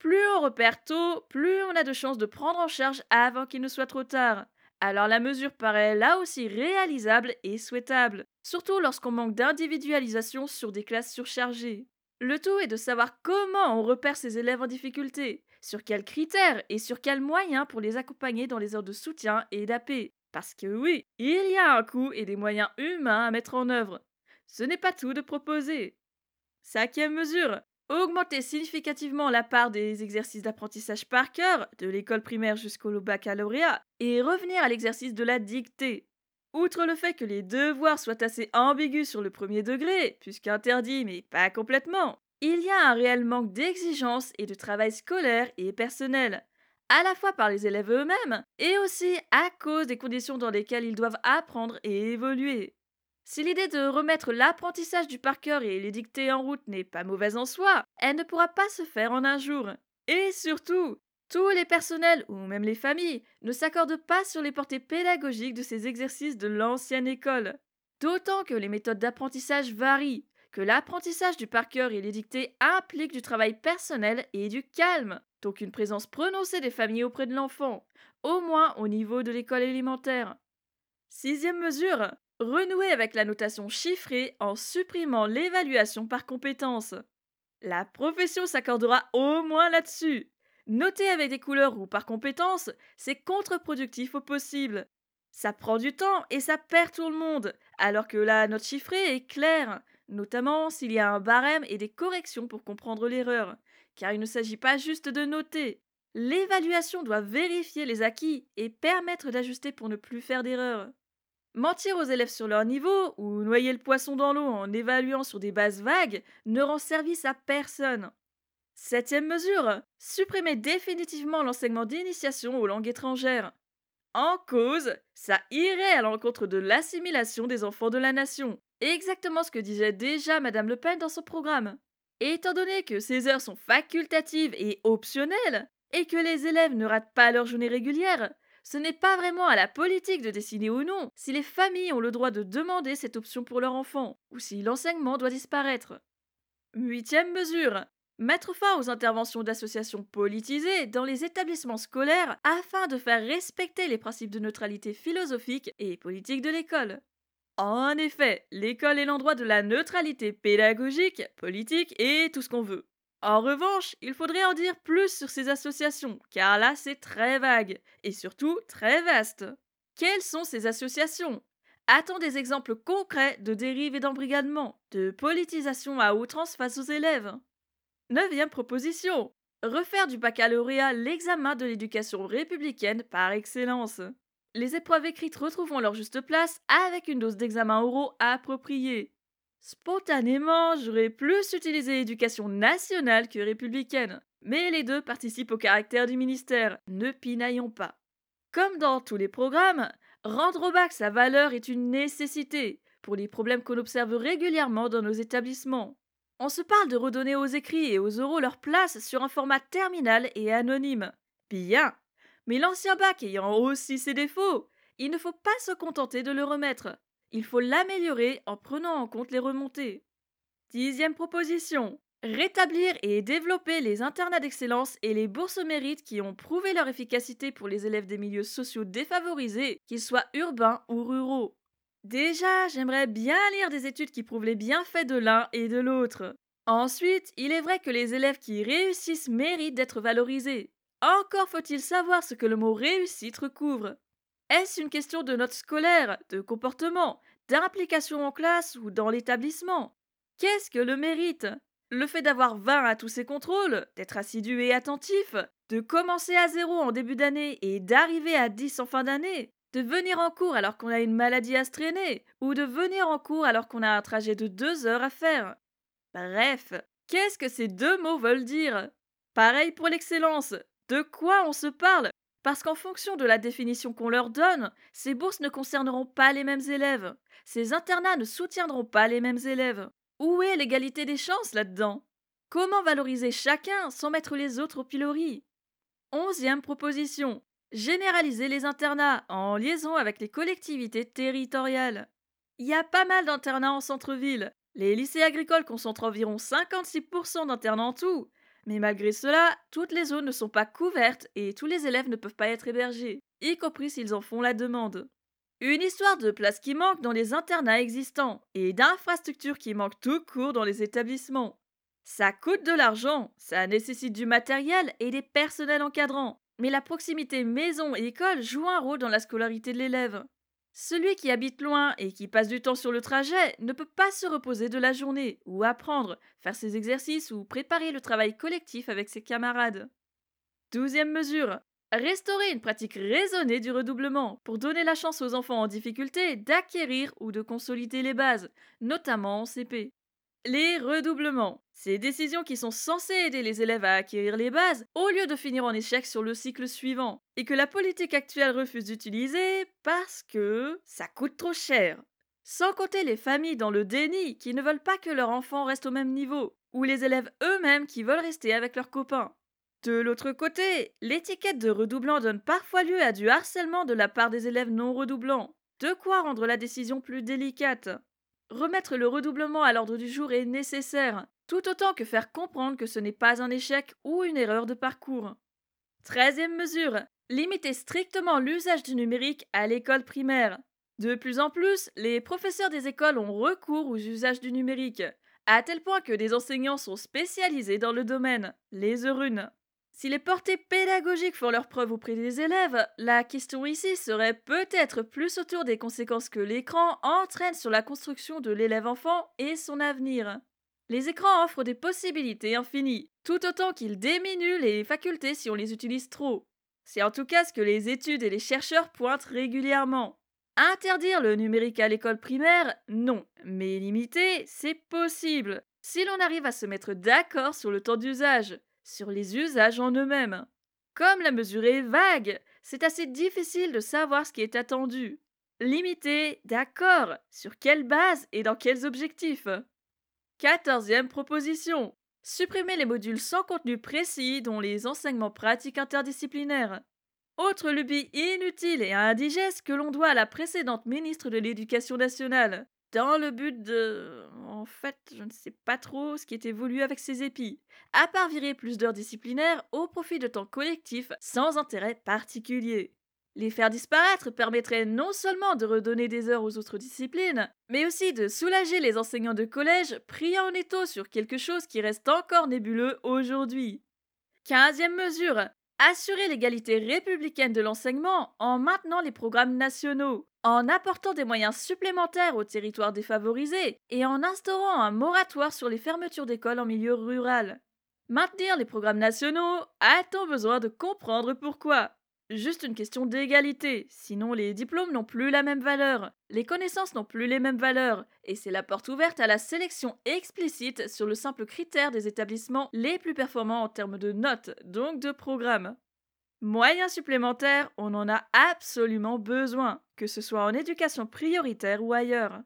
Plus on repère tôt, plus on a de chances de prendre en charge avant qu'il ne soit trop tard. Alors la mesure paraît là aussi réalisable et souhaitable, surtout lorsqu'on manque d'individualisation sur des classes surchargées. Le tout est de savoir comment on repère ces élèves en difficulté, sur quels critères et sur quels moyens pour les accompagner dans les heures de soutien et d'AP. Parce que oui, il y a un coût et des moyens humains à mettre en œuvre. Ce n'est pas tout de proposer. Cinquième mesure, augmenter significativement la part des exercices d'apprentissage par cœur, de l'école primaire jusqu'au baccalauréat, et revenir à l'exercice de la dictée. Outre le fait que les devoirs soient assez ambigus sur le premier degré, puisqu'interdits mais pas complètement, il y a un réel manque d'exigence et de travail scolaire et personnel, à la fois par les élèves eux-mêmes et aussi à cause des conditions dans lesquelles ils doivent apprendre et évoluer. Si l'idée de remettre l'apprentissage du par et les dictées en route n'est pas mauvaise en soi, elle ne pourra pas se faire en un jour. Et surtout, tous les personnels ou même les familles ne s'accordent pas sur les portées pédagogiques de ces exercices de l'ancienne école. D'autant que les méthodes d'apprentissage varient, que l'apprentissage du par et les dictées impliquent du travail personnel et du calme, donc une présence prononcée des familles auprès de l'enfant, au moins au niveau de l'école élémentaire. Sixième mesure, renouer avec la notation chiffrée en supprimant l'évaluation par compétence. La profession s'accordera au moins là-dessus. Noter avec des couleurs ou par compétence, c'est contre-productif au possible. Ça prend du temps et ça perd tout le monde, alors que la note chiffrée est claire, notamment s'il y a un barème et des corrections pour comprendre l'erreur, car il ne s'agit pas juste de noter. L'évaluation doit vérifier les acquis et permettre d'ajuster pour ne plus faire d'erreur. Mentir aux élèves sur leur niveau ou noyer le poisson dans l'eau en évaluant sur des bases vagues ne rend service à personne. Septième mesure, supprimer définitivement l'enseignement d'initiation aux langues étrangères. En cause, ça irait à l'encontre de l'assimilation des enfants de la nation. Exactement ce que disait déjà Madame Le Pen dans son programme. Étant donné que ces heures sont facultatives et optionnelles, et que les élèves ne ratent pas leur journée régulière, ce n'est pas vraiment à la politique de décider ou non si les familles ont le droit de demander cette option pour leur enfant, ou si l'enseignement doit disparaître. Huitième mesure. Mettre fin aux interventions d'associations politisées dans les établissements scolaires afin de faire respecter les principes de neutralité philosophique et politique de l'école. En effet, l'école est l'endroit de la neutralité pédagogique, politique et tout ce qu'on veut. En revanche, il faudrait en dire plus sur ces associations, car là c'est très vague, et surtout très vaste. Quelles sont ces associations? A-t-on des exemples concrets de dérives et d'embrigadement, de politisation à outrance face aux élèves? Neuvième proposition refaire du baccalauréat l'examen de l'éducation républicaine par excellence. Les épreuves écrites retrouveront leur juste place avec une dose d'examen oraux appropriée. Spontanément, j'aurais plus utilisé éducation nationale que républicaine, mais les deux participent au caractère du ministère, ne pinaillons pas. Comme dans tous les programmes, rendre au bac sa valeur est une nécessité pour les problèmes qu'on observe régulièrement dans nos établissements. On se parle de redonner aux écrits et aux oraux leur place sur un format terminal et anonyme. Bien, mais l'ancien bac ayant aussi ses défauts, il ne faut pas se contenter de le remettre. Il faut l'améliorer en prenant en compte les remontées. Dixième proposition. Rétablir et développer les internats d'excellence et les bourses mérites qui ont prouvé leur efficacité pour les élèves des milieux sociaux défavorisés, qu'ils soient urbains ou ruraux. Déjà, j'aimerais bien lire des études qui prouvent les bienfaits de l'un et de l'autre. Ensuite, il est vrai que les élèves qui réussissent méritent d'être valorisés. Encore faut-il savoir ce que le mot réussite recouvre. Est-ce une question de notes scolaires, de comportement, d'implication en classe ou dans l'établissement? Qu'est-ce que le mérite? Le fait d'avoir 20 à tous ces contrôles, d'être assidu et attentif, de commencer à zéro en début d'année et d'arriver à 10 en fin d'année, de venir en cours alors qu'on a une maladie à se traîner, ou de venir en cours alors qu'on a un trajet de 2 heures à faire? Bref, qu'est-ce que ces deux mots veulent dire? Pareil pour l'excellence, de quoi on se parle? Parce qu'en fonction de la définition qu'on leur donne, ces bourses ne concerneront pas les mêmes élèves. Ces internats ne soutiendront pas les mêmes élèves. Où est l'égalité des chances là-dedans? Comment valoriser chacun sans mettre les autres au pilori? Onzième proposition. Généraliser les internats en liaison avec les collectivités territoriales. Il y a pas mal d'internats en centre-ville. Les lycées agricoles concentrent environ 56% d'internats en tout. Mais malgré cela, toutes les zones ne sont pas couvertes et tous les élèves ne peuvent pas être hébergés, y compris s'ils en font la demande. Une histoire de places qui manquent dans les internats existants et d'infrastructures qui manquent tout court dans les établissements. Ça coûte de l'argent, ça nécessite du matériel et des personnels encadrants, mais la proximité maison et école joue un rôle dans la scolarité de l'élève. Celui qui habite loin et qui passe du temps sur le trajet ne peut pas se reposer de la journée, ou apprendre, faire ses exercices ou préparer le travail collectif avec ses camarades. Douzième mesure. Restaurer une pratique raisonnée du redoublement pour donner la chance aux enfants en difficulté d'acquérir ou de consolider les bases, notamment en CP. Les redoublements. Ces décisions qui sont censées aider les élèves à acquérir les bases au lieu de finir en échec sur le cycle suivant, et que la politique actuelle refuse d'utiliser parce que ça coûte trop cher. Sans compter les familles dans le déni qui ne veulent pas que leur enfant reste au même niveau, ou les élèves eux-mêmes qui veulent rester avec leurs copains. De l'autre côté, l'étiquette de redoublant donne parfois lieu à du harcèlement de la part des élèves non redoublants, de quoi rendre la décision plus délicate? Remettre le redoublement à l'ordre du jour est nécessaire, tout autant que faire comprendre que ce n'est pas un échec ou une erreur de parcours. Treizième mesure. Limiter strictement l'usage du numérique à l'école primaire. De plus en plus, les professeurs des écoles ont recours aux usages du numérique, à tel point que des enseignants sont spécialisés dans le domaine, les eurunes. Si les portées pédagogiques font leur preuve auprès des élèves, la question ici serait peut-être plus autour des conséquences que l'écran entraîne sur la construction de l'élève-enfant et son avenir. Les écrans offrent des possibilités infinies, tout autant qu'ils diminuent les facultés si on les utilise trop. C'est en tout cas ce que les études et les chercheurs pointent régulièrement. Interdire le numérique à l'école primaire, non, mais limiter, c'est possible, si l'on arrive à se mettre d'accord sur le temps d'usage, sur les usages en eux-mêmes. Comme la mesure est vague, c'est assez difficile de savoir ce qui est attendu. Limiter, d'accord, sur quelle base et dans quels objectifs Quatorzième proposition. Supprimer les modules sans contenu précis dont les enseignements pratiques interdisciplinaires. Autre lubie inutile et indigeste que l'on doit à la précédente ministre de l'Éducation nationale, dans le but de... En fait, je ne sais pas trop ce qui est évolué avec ces épis, à part virer plus d'heures disciplinaires au profit de temps collectif sans intérêt particulier. Les faire disparaître permettrait non seulement de redonner des heures aux autres disciplines, mais aussi de soulager les enseignants de collège pris en étau sur quelque chose qui reste encore nébuleux aujourd'hui. Quinzième mesure, assurer l'égalité républicaine de l'enseignement en maintenant les programmes nationaux, en apportant des moyens supplémentaires aux territoires défavorisés et en instaurant un moratoire sur les fermetures d'écoles en milieu rural. Maintenir les programmes nationaux, a-t-on besoin de comprendre pourquoi? Juste une question d'égalité, sinon les diplômes n'ont plus la même valeur, les connaissances n'ont plus les mêmes valeurs, et c'est la porte ouverte à la sélection explicite sur le simple critère des établissements les plus performants en termes de notes, donc de programmes. Moyens supplémentaires, on en a absolument besoin, que ce soit en éducation prioritaire ou ailleurs.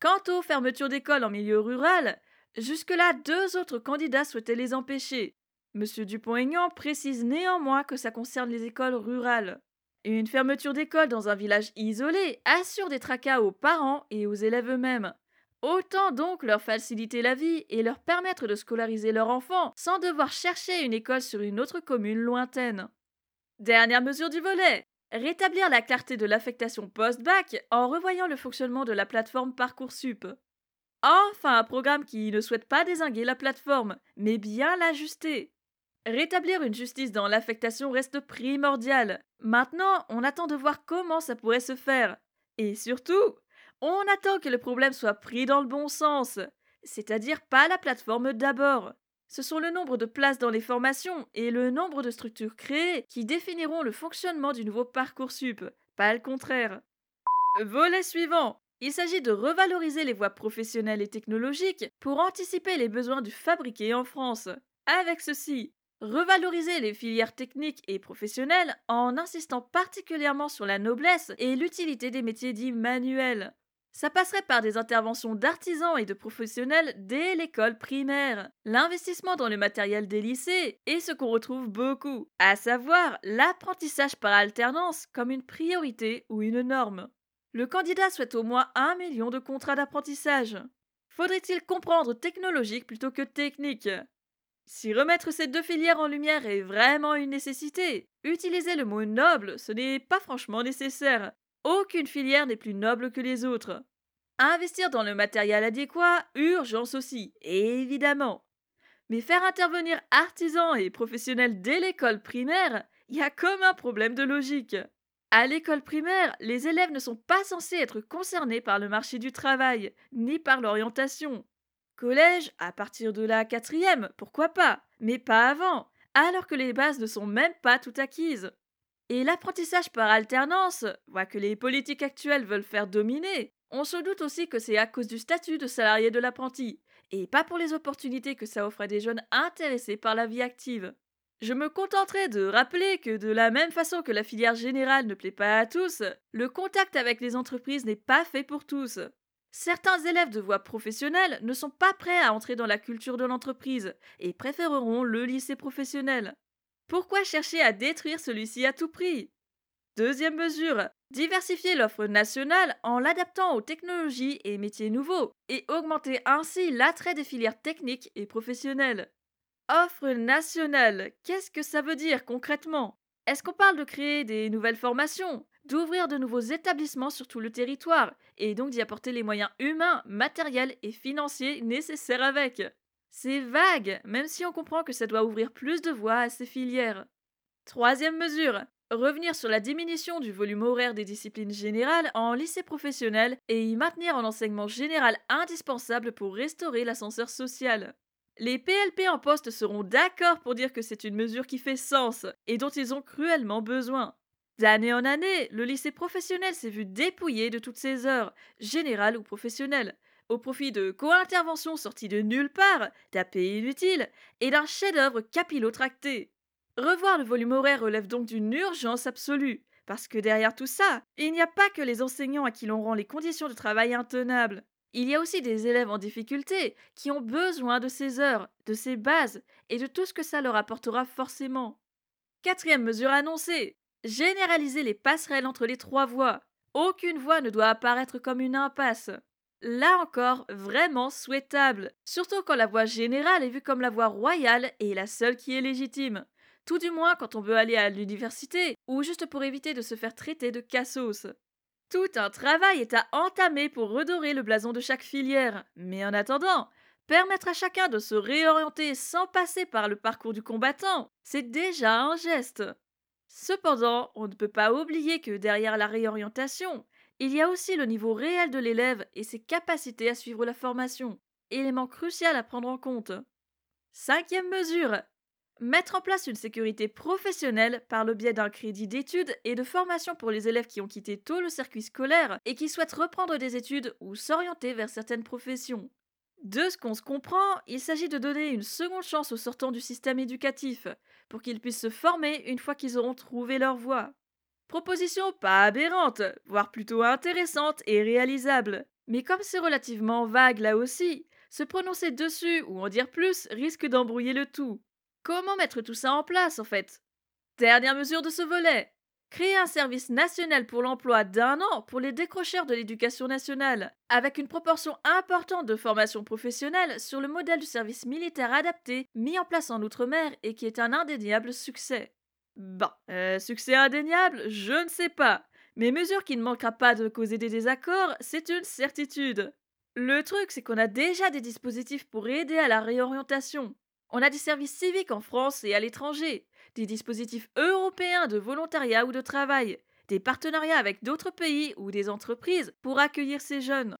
Quant aux fermetures d'écoles en milieu rural, jusque-là deux autres candidats souhaitaient les empêcher, Monsieur Dupont-Aignan précise néanmoins que ça concerne les écoles rurales. Une fermeture d'école dans un village isolé assure des tracas aux parents et aux élèves eux-mêmes. Autant donc leur faciliter la vie et leur permettre de scolariser leur enfant sans devoir chercher une école sur une autre commune lointaine. Dernière mesure du volet rétablir la clarté de l'affectation post-bac en revoyant le fonctionnement de la plateforme Parcoursup. Enfin, un programme qui ne souhaite pas désinguer la plateforme, mais bien l'ajuster. Rétablir une justice dans l'affectation reste primordial. Maintenant, on attend de voir comment ça pourrait se faire. Et surtout, on attend que le problème soit pris dans le bon sens, c'est-à-dire pas la plateforme d'abord. Ce sont le nombre de places dans les formations et le nombre de structures créées qui définiront le fonctionnement du nouveau Parcoursup, pas le contraire. Volet suivant. Il s'agit de revaloriser les voies professionnelles et technologiques pour anticiper les besoins du fabriqué en France. Avec ceci, Revaloriser les filières techniques et professionnelles en insistant particulièrement sur la noblesse et l'utilité des métiers dits manuels. Ça passerait par des interventions d'artisans et de professionnels dès l'école primaire, l'investissement dans le matériel des lycées et ce qu'on retrouve beaucoup, à savoir l'apprentissage par alternance comme une priorité ou une norme. Le candidat souhaite au moins un million de contrats d'apprentissage. Faudrait-il comprendre technologique plutôt que technique? Si remettre ces deux filières en lumière est vraiment une nécessité, utiliser le mot noble, ce n'est pas franchement nécessaire. Aucune filière n'est plus noble que les autres. Investir dans le matériel adéquat, urgence aussi, évidemment. Mais faire intervenir artisans et professionnels dès l'école primaire, il y a comme un problème de logique. À l'école primaire, les élèves ne sont pas censés être concernés par le marché du travail, ni par l'orientation. Collège, à partir de la quatrième, pourquoi pas, mais pas avant, alors que les bases ne sont même pas toutes acquises. Et l'apprentissage par alternance, voit que les politiques actuelles veulent faire dominer, on se doute aussi que c'est à cause du statut de salarié de l'apprenti, et pas pour les opportunités que ça offre à des jeunes intéressés par la vie active. Je me contenterai de rappeler que de la même façon que la filière générale ne plaît pas à tous, le contact avec les entreprises n'est pas fait pour tous. Certains élèves de voie professionnelle ne sont pas prêts à entrer dans la culture de l'entreprise et préféreront le lycée professionnel. Pourquoi chercher à détruire celui-ci à tout prix? Deuxième mesure, diversifier l'offre nationale en l'adaptant aux technologies et métiers nouveaux et augmenter ainsi l'attrait des filières techniques et professionnelles. Offre nationale, qu'est-ce que ça veut dire concrètement? Est-ce qu'on parle de créer des nouvelles formations? D'ouvrir de nouveaux établissements sur tout le territoire, et donc d'y apporter les moyens humains, matériels et financiers nécessaires avec. C'est vague, même si on comprend que ça doit ouvrir plus de voies à ces filières. Troisième mesure, revenir sur la diminution du volume horaire des disciplines générales en lycée professionnel et y maintenir un enseignement général indispensable pour restaurer l'ascenseur social. Les PLP en poste seront d'accord pour dire que c'est une mesure qui fait sens et dont ils ont cruellement besoin. D'année en année, le lycée professionnel s'est vu dépouillé de toutes ses heures, générales ou professionnelles, au profit de co-interventions sorties de nulle part, d'AP inutiles et d'un chef-d'œuvre capillotracté. Revoir le volume horaire relève donc d'une urgence absolue, parce que derrière tout ça, il n'y a pas que les enseignants à qui l'on rend les conditions de travail intenables. Il y a aussi des élèves en difficulté qui ont besoin de ces heures, de ces bases et de tout ce que ça leur apportera forcément. Quatrième mesure annoncée, Généraliser les passerelles entre les trois voies. Aucune voie ne doit apparaître comme une impasse. Là encore, vraiment souhaitable, surtout quand la voie générale est vue comme la voie royale et la seule qui est légitime. Tout du moins quand on veut aller à l'université, ou juste pour éviter de se faire traiter de cassos. Tout un travail est à entamer pour redorer le blason de chaque filière, mais en attendant, permettre à chacun de se réorienter sans passer par le parcours du combattant, c'est déjà un geste. Cependant, on ne peut pas oublier que derrière la réorientation, il y a aussi le niveau réel de l'élève et ses capacités à suivre la formation, élément crucial à prendre en compte. Cinquième mesure. Mettre en place une sécurité professionnelle par le biais d'un crédit d'études et de formation pour les élèves qui ont quitté tôt le circuit scolaire et qui souhaitent reprendre des études ou s'orienter vers certaines professions. De ce qu'on se comprend, il s'agit de donner une seconde chance aux sortants du système éducatif, pour qu'ils puissent se former une fois qu'ils auront trouvé leur voie. Proposition pas aberrante, voire plutôt intéressante et réalisable. Mais comme c'est relativement vague là aussi, se prononcer dessus ou en dire plus risque d'embrouiller le tout. Comment mettre tout ça en place en fait? Dernière mesure de ce volet Créer un service national pour l'emploi d'un an pour les décrocheurs de l'éducation nationale, avec une proportion importante de formation professionnelle sur le modèle du service militaire adapté mis en place en Outre-mer et qui est un indéniable succès. Bon, euh, succès indéniable, je ne sais pas. Mais mesure qui ne manquera pas de causer des désaccords, c'est une certitude. Le truc, c'est qu'on a déjà des dispositifs pour aider à la réorientation. On a des services civiques en France et à l'étranger, des dispositifs européens de volontariat ou de travail, des partenariats avec d'autres pays ou des entreprises pour accueillir ces jeunes.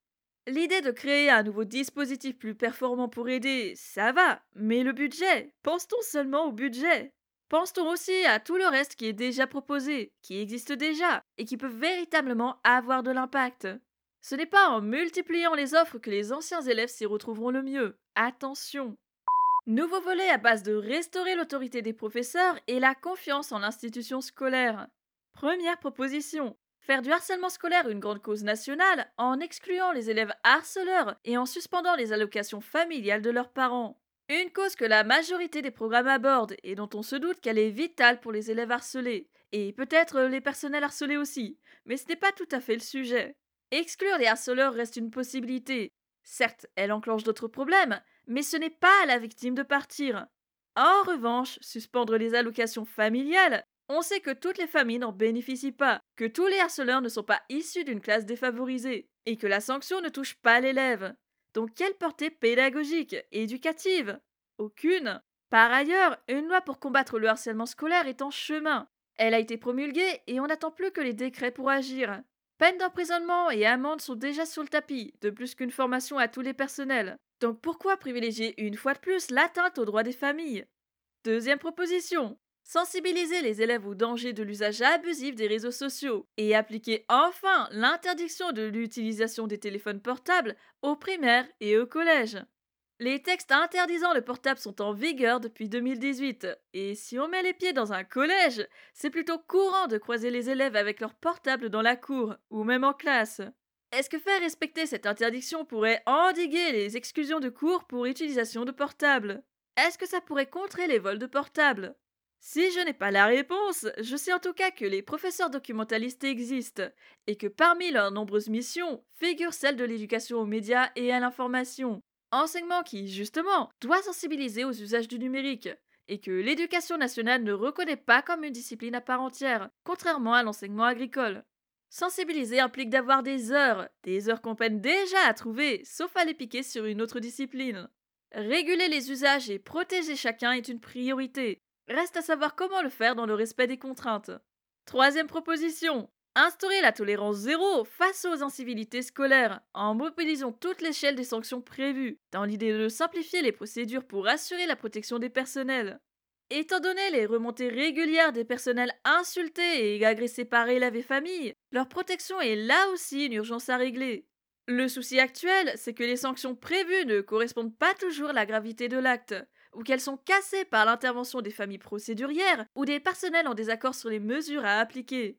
L'idée de créer un nouveau dispositif plus performant pour aider, ça va, mais le budget, pense-t-on seulement au budget? Pense-t-on aussi à tout le reste qui est déjà proposé, qui existe déjà, et qui peut véritablement avoir de l'impact? Ce n'est pas en multipliant les offres que les anciens élèves s'y retrouveront le mieux. Attention Nouveau volet à base de restaurer l'autorité des professeurs et la confiance en l'institution scolaire. Première proposition. Faire du harcèlement scolaire une grande cause nationale en excluant les élèves harceleurs et en suspendant les allocations familiales de leurs parents. Une cause que la majorité des programmes abordent et dont on se doute qu'elle est vitale pour les élèves harcelés, et peut-être les personnels harcelés aussi, mais ce n'est pas tout à fait le sujet. Exclure les harceleurs reste une possibilité. Certes, elle enclenche d'autres problèmes, mais ce n'est pas à la victime de partir. En revanche, suspendre les allocations familiales, on sait que toutes les familles n'en bénéficient pas, que tous les harceleurs ne sont pas issus d'une classe défavorisée, et que la sanction ne touche pas l'élève. Donc quelle portée pédagogique, éducative? Aucune. Par ailleurs, une loi pour combattre le harcèlement scolaire est en chemin. Elle a été promulguée et on n'attend plus que les décrets pour agir. Peine d'emprisonnement et amendes sont déjà sur le tapis, de plus qu'une formation à tous les personnels. Donc pourquoi privilégier une fois de plus l'atteinte aux droits des familles? Deuxième proposition. Sensibiliser les élèves au danger de l'usage abusif des réseaux sociaux et appliquer enfin l'interdiction de l'utilisation des téléphones portables aux primaires et au collège. Les textes interdisant le portable sont en vigueur depuis 2018, et si on met les pieds dans un collège, c'est plutôt courant de croiser les élèves avec leur portable dans la cour, ou même en classe. Est-ce que faire respecter cette interdiction pourrait endiguer les exclusions de cours pour utilisation de portables Est-ce que ça pourrait contrer les vols de portables Si je n'ai pas la réponse, je sais en tout cas que les professeurs documentalistes existent et que parmi leurs nombreuses missions figure celle de l'éducation aux médias et à l'information. Enseignement qui, justement, doit sensibiliser aux usages du numérique et que l'éducation nationale ne reconnaît pas comme une discipline à part entière, contrairement à l'enseignement agricole. Sensibiliser implique d'avoir des heures, des heures qu'on peine déjà à trouver, sauf à les piquer sur une autre discipline. Réguler les usages et protéger chacun est une priorité. Reste à savoir comment le faire dans le respect des contraintes. Troisième proposition. Instaurer la tolérance zéro face aux incivilités scolaires, en mobilisant toute l'échelle des sanctions prévues, dans l'idée de simplifier les procédures pour assurer la protection des personnels. Étant donné les remontées régulières des personnels insultés et agressés par élèves et familles, leur protection est là aussi une urgence à régler. Le souci actuel, c'est que les sanctions prévues ne correspondent pas toujours à la gravité de l'acte, ou qu'elles sont cassées par l'intervention des familles procédurières ou des personnels en désaccord sur les mesures à appliquer.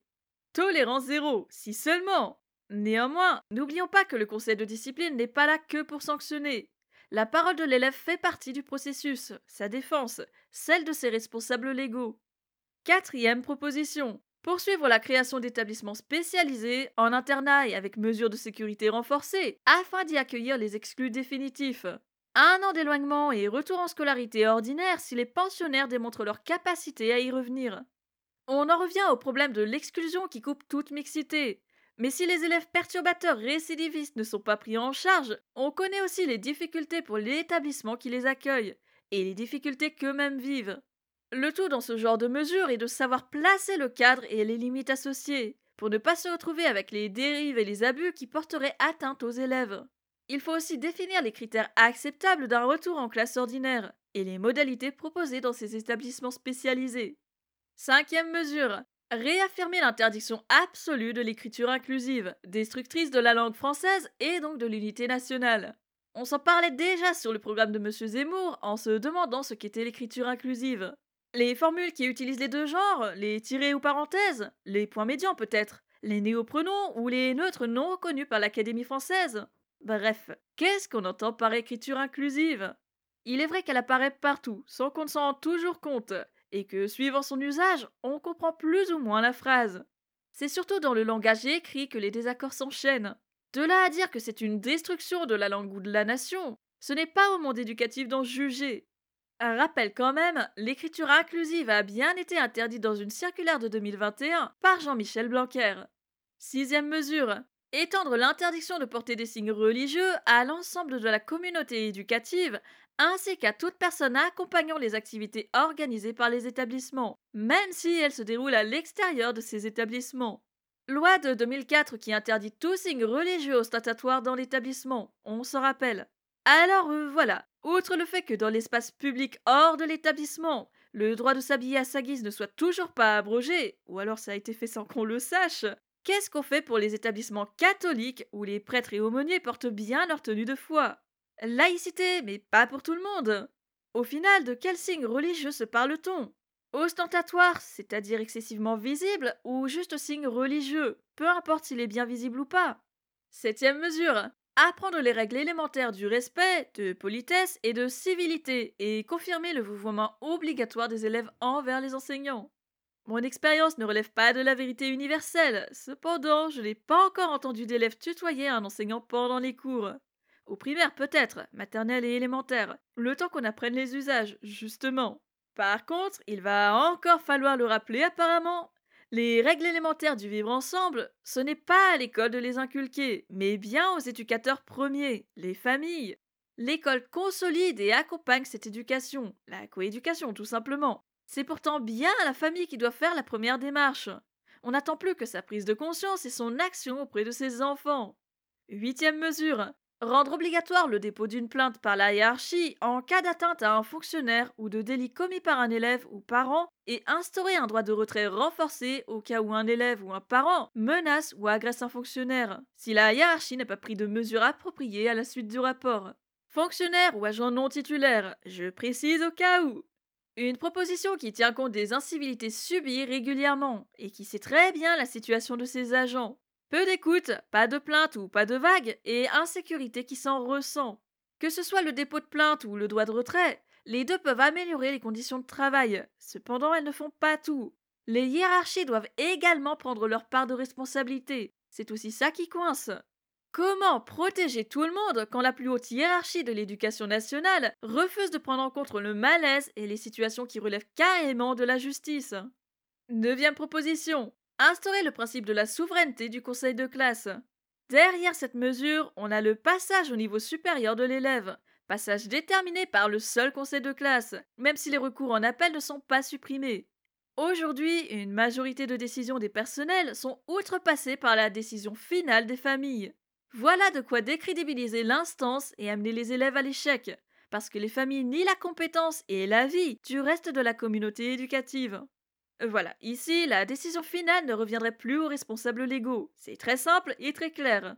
Tolérance zéro, si seulement. Néanmoins, n'oublions pas que le conseil de discipline n'est pas là que pour sanctionner. La parole de l'élève fait partie du processus, sa défense, celle de ses responsables légaux. Quatrième proposition. Poursuivre la création d'établissements spécialisés en internat et avec mesures de sécurité renforcées afin d'y accueillir les exclus définitifs. Un an d'éloignement et retour en scolarité ordinaire si les pensionnaires démontrent leur capacité à y revenir. On en revient au problème de l'exclusion qui coupe toute mixité. Mais si les élèves perturbateurs récidivistes ne sont pas pris en charge, on connaît aussi les difficultés pour l'établissement qui les accueille, et les difficultés qu'eux-mêmes vivent. Le tout dans ce genre de mesures est de savoir placer le cadre et les limites associées, pour ne pas se retrouver avec les dérives et les abus qui porteraient atteinte aux élèves. Il faut aussi définir les critères acceptables d'un retour en classe ordinaire, et les modalités proposées dans ces établissements spécialisés. Cinquième mesure, Réaffirmer l'interdiction absolue de l'écriture inclusive, destructrice de la langue française et donc de l'unité nationale. On s'en parlait déjà sur le programme de M. Zemmour en se demandant ce qu'était l'écriture inclusive. Les formules qui utilisent les deux genres, les tirés ou parenthèses, les points médians peut-être, les néopronoms ou les neutres non reconnus par l'Académie française. Bref, qu'est-ce qu'on entend par écriture inclusive? Il est vrai qu'elle apparaît partout, sans qu'on s'en rende toujours compte, et que, suivant son usage, on comprend plus ou moins la phrase. C'est surtout dans le langage écrit que les désaccords s'enchaînent. De là à dire que c'est une destruction de la langue ou de la nation, ce n'est pas au monde éducatif d'en juger. Un rappel quand même, l'écriture inclusive a bien été interdite dans une circulaire de 2021 par Jean-Michel Blanquer. Sixième mesure. Étendre l'interdiction de porter des signes religieux à l'ensemble de la communauté éducative ainsi qu'à toute personne accompagnant les activités organisées par les établissements, même si elles se déroulent à l'extérieur de ces établissements. Loi de 2004 qui interdit tout signe religieux ostentatoire dans l'établissement, on s'en rappelle. Alors euh, voilà, outre le fait que dans l'espace public hors de l'établissement, le droit de s'habiller à sa guise ne soit toujours pas abrogé, ou alors ça a été fait sans qu'on le sache, qu'est-ce qu'on fait pour les établissements catholiques où les prêtres et aumôniers portent bien leur tenue de foi? Laïcité, mais pas pour tout le monde. Au final, de quel signe religieux se parle-t-on? Ostentatoire, c'est-à-dire excessivement visible, ou juste signe religieux, peu importe s'il est bien visible ou pas? Septième mesure. Apprendre les règles élémentaires du respect, de politesse et de civilité, et confirmer le vouvoiement obligatoire des élèves envers les enseignants. Mon expérience ne relève pas de la vérité universelle, cependant, je n'ai pas encore entendu d'élèves tutoyer un enseignant pendant les cours. Au primaire peut-être, maternelle et élémentaire, le temps qu'on apprenne les usages, justement. Par contre, il va encore falloir le rappeler apparemment. Les règles élémentaires du vivre ensemble, ce n'est pas à l'école de les inculquer, mais bien aux éducateurs premiers, les familles. L'école consolide et accompagne cette éducation, la coéducation tout simplement. C'est pourtant bien la famille qui doit faire la première démarche. On n'attend plus que sa prise de conscience et son action auprès de ses enfants. Huitième mesure, Rendre obligatoire le dépôt d'une plainte par la hiérarchie en cas d'atteinte à un fonctionnaire ou de délit commis par un élève ou parent et instaurer un droit de retrait renforcé au cas où un élève ou un parent menace ou agresse un fonctionnaire, si la hiérarchie n'a pas pris de mesures appropriées à la suite du rapport. Fonctionnaire ou agent non titulaire, je précise au cas où. Une proposition qui tient compte des incivilités subies régulièrement et qui sait très bien la situation de ses agents. Peu d'écoute, pas de plainte ou pas de vague, et insécurité qui s'en ressent. Que ce soit le dépôt de plainte ou le droit de retrait, les deux peuvent améliorer les conditions de travail. Cependant, elles ne font pas tout. Les hiérarchies doivent également prendre leur part de responsabilité. C'est aussi ça qui coince. Comment protéger tout le monde quand la plus haute hiérarchie de l'éducation nationale refuse de prendre en compte le malaise et les situations qui relèvent carrément de la justice? Neuvième proposition. Instaurer le principe de la souveraineté du conseil de classe. Derrière cette mesure, on a le passage au niveau supérieur de l'élève, passage déterminé par le seul conseil de classe, même si les recours en appel ne sont pas supprimés. Aujourd'hui, une majorité de décisions des personnels sont outrepassées par la décision finale des familles. Voilà de quoi décrédibiliser l'instance et amener les élèves à l'échec, parce que les familles nient la compétence et la vie du reste de la communauté éducative. Voilà, ici, la décision finale ne reviendrait plus aux responsables légaux. C'est très simple et très clair.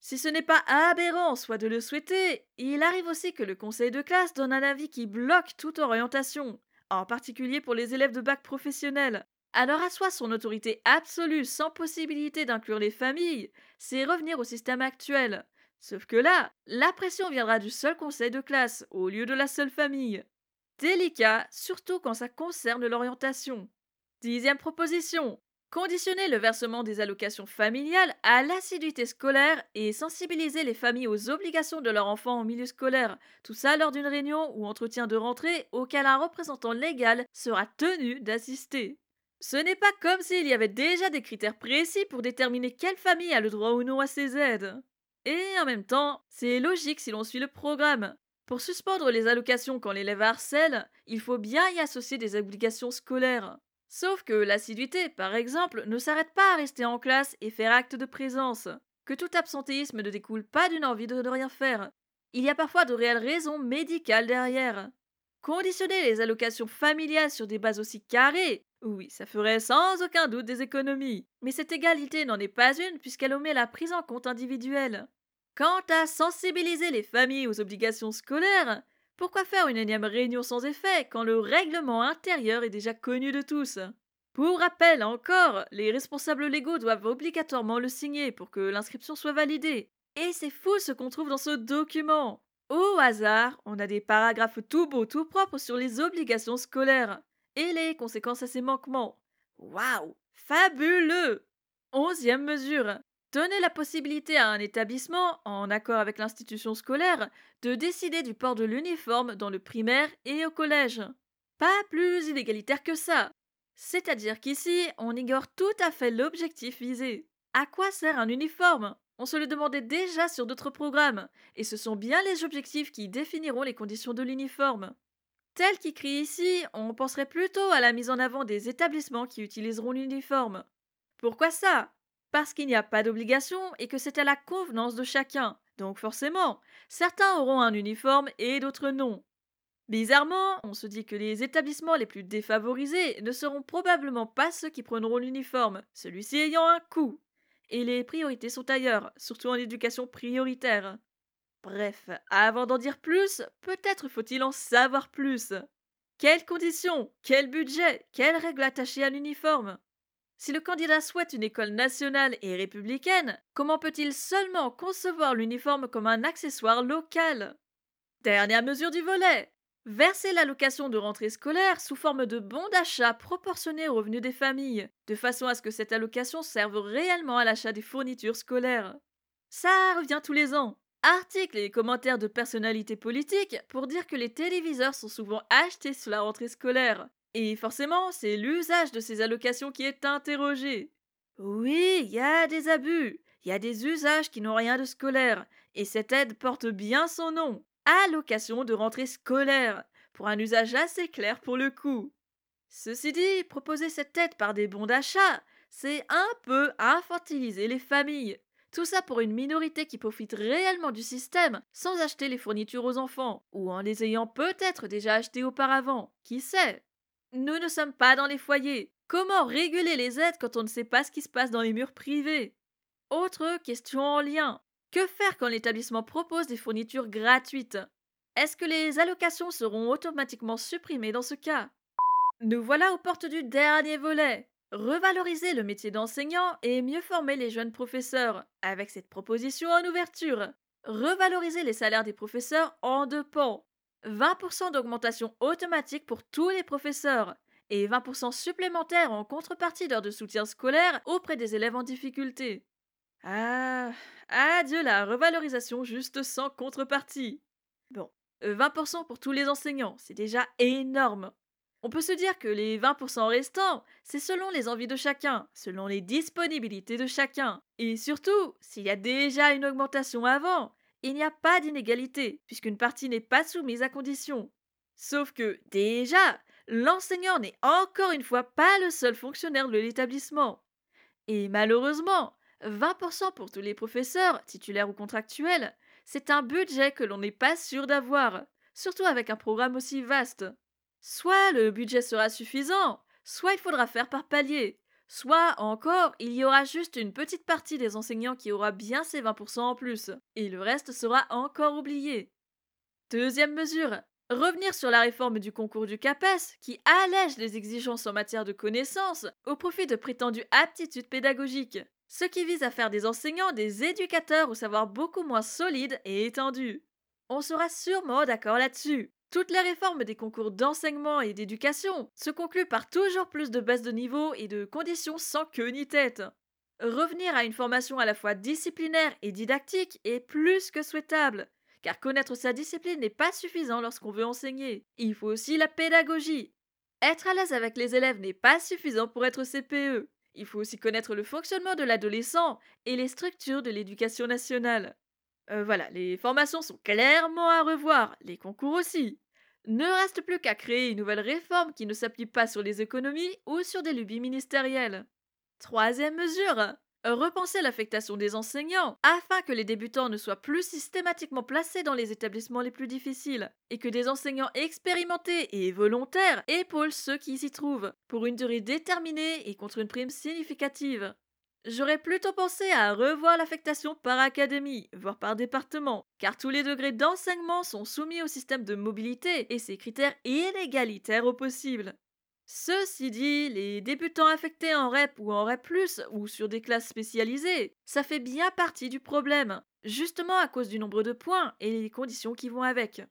Si ce n'est pas aberrant soit de le souhaiter, il arrive aussi que le conseil de classe donne un avis qui bloque toute orientation, en particulier pour les élèves de bac professionnel. Alors asseoir son autorité absolue sans possibilité d'inclure les familles, c'est revenir au système actuel. Sauf que là, la pression viendra du seul conseil de classe au lieu de la seule famille. Délicat, surtout quand ça concerne l'orientation. Dixième proposition. Conditionner le versement des allocations familiales à l'assiduité scolaire et sensibiliser les familles aux obligations de leurs enfants en milieu scolaire. Tout ça lors d'une réunion ou entretien de rentrée auquel un représentant légal sera tenu d'assister. Ce n'est pas comme s'il y avait déjà des critères précis pour déterminer quelle famille a le droit ou non à ces aides. Et en même temps, c'est logique si l'on suit le programme. Pour suspendre les allocations quand l'élève harcèle, il faut bien y associer des obligations scolaires. Sauf que l'assiduité, par exemple, ne s'arrête pas à rester en classe et faire acte de présence, que tout absentéisme ne découle pas d'une envie de ne rien faire. Il y a parfois de réelles raisons médicales derrière. Conditionner les allocations familiales sur des bases aussi carrées, oui, ça ferait sans aucun doute des économies. Mais cette égalité n'en est pas une puisqu'elle omet la prise en compte individuelle. Quant à sensibiliser les familles aux obligations scolaires, pourquoi faire une énième réunion sans effet quand le règlement intérieur est déjà connu de tous? Pour rappel encore, les responsables légaux doivent obligatoirement le signer pour que l'inscription soit validée. Et c'est fou ce qu'on trouve dans ce document. Au hasard, on a des paragraphes tout beaux, tout propres sur les obligations scolaires et les conséquences à ces manquements. Waouh Fabuleux Onzième mesure. Donner la possibilité à un établissement, en accord avec l'institution scolaire, de décider du port de l'uniforme dans le primaire et au collège. Pas plus inégalitaire que ça. C'est-à-dire qu'ici, on ignore tout à fait l'objectif visé. À quoi sert un uniforme? On se le demandait déjà sur d'autres programmes, et ce sont bien les objectifs qui définiront les conditions de l'uniforme. Tel qu'écrit ici, on penserait plutôt à la mise en avant des établissements qui utiliseront l'uniforme. Pourquoi ça? Parce qu'il n'y a pas d'obligation et que c'est à la convenance de chacun. Donc forcément, certains auront un uniforme et d'autres non. Bizarrement, on se dit que les établissements les plus défavorisés ne seront probablement pas ceux qui prendront l'uniforme, celui-ci ayant un coût. Et les priorités sont ailleurs, surtout en éducation prioritaire. Bref, avant d'en dire plus, peut-être faut-il en savoir plus. Quelles conditions Quel budget Quelles règles attachées à l'uniforme? Si le candidat souhaite une école nationale et républicaine, comment peut-il seulement concevoir l'uniforme comme un accessoire local? Dernière mesure du volet Verser l'allocation de rentrée scolaire sous forme de bon d'achat proportionné aux revenus des familles, de façon à ce que cette allocation serve réellement à l'achat des fournitures scolaires. Ça revient tous les ans. Articles et commentaires de personnalités politiques pour dire que les téléviseurs sont souvent achetés sous la rentrée scolaire, et forcément, c'est l'usage de ces allocations qui est interrogé. Oui, il y a des abus, il y a des usages qui n'ont rien de scolaire, et cette aide porte bien son nom. Allocation de rentrée scolaire, pour un usage assez clair pour le coup. Ceci dit, proposer cette aide par des bons d'achat, c'est un peu infantiliser les familles. Tout ça pour une minorité qui profite réellement du système sans acheter les fournitures aux enfants, ou en les ayant peut-être déjà achetées auparavant. Qui sait? Nous ne sommes pas dans les foyers. Comment réguler les aides quand on ne sait pas ce qui se passe dans les murs privés? Autre question en lien. Que faire quand l'établissement propose des fournitures gratuites? Est-ce que les allocations seront automatiquement supprimées dans ce cas? Nous voilà aux portes du dernier volet. Revaloriser le métier d'enseignant et mieux former les jeunes professeurs, avec cette proposition en ouverture. Revaloriser les salaires des professeurs en deux pans. 20% d'augmentation automatique pour tous les professeurs et 20% supplémentaires en contrepartie d'heures de soutien scolaire auprès des élèves en difficulté. Ah, adieu la revalorisation juste sans contrepartie. Bon, 20% pour tous les enseignants, c'est déjà énorme. On peut se dire que les 20% restants, c'est selon les envies de chacun, selon les disponibilités de chacun. Et surtout, s'il y a déjà une augmentation avant, il n'y a pas d'inégalité, puisqu'une partie n'est pas soumise à condition. Sauf que, déjà, l'enseignant n'est encore une fois pas le seul fonctionnaire de l'établissement. Et malheureusement, 20% pour tous les professeurs, titulaires ou contractuels, c'est un budget que l'on n'est pas sûr d'avoir, surtout avec un programme aussi vaste. Soit le budget sera suffisant, soit il faudra faire par palier, soit encore il y aura juste une petite partie des enseignants qui aura bien ces 20% en plus, et le reste sera encore oublié. Deuxième mesure, revenir sur la réforme du concours du CAPES qui allège les exigences en matière de connaissances au profit de prétendues aptitudes pédagogiques, ce qui vise à faire des enseignants des éducateurs au savoir beaucoup moins solide et étendu. On sera sûrement d'accord là-dessus. Toutes les réformes des concours d'enseignement et d'éducation se concluent par toujours plus de baisse de niveau et de conditions sans queue ni tête. Revenir à une formation à la fois disciplinaire et didactique est plus que souhaitable, car connaître sa discipline n'est pas suffisant lorsqu'on veut enseigner. Il faut aussi la pédagogie. Être à l'aise avec les élèves n'est pas suffisant pour être CPE. Il faut aussi connaître le fonctionnement de l'adolescent et les structures de l'éducation nationale. Euh, voilà, les formations sont clairement à revoir, les concours aussi. Ne reste plus qu'à créer une nouvelle réforme qui ne s'appuie pas sur les économies ou sur des lubies ministérielles. Troisième mesure, repenser l'affectation des enseignants afin que les débutants ne soient plus systématiquement placés dans les établissements les plus difficiles et que des enseignants expérimentés et volontaires épaulent ceux qui s'y trouvent pour une durée déterminée et contre une prime significative. J'aurais plutôt pensé à revoir l'affectation par académie, voire par département, car tous les degrés d'enseignement sont soumis au système de mobilité et ses critères inégalitaires au possible. Ceci dit, les débutants affectés en REP ou en REP, ou sur des classes spécialisées, ça fait bien partie du problème, justement à cause du nombre de points et les conditions qui vont avec.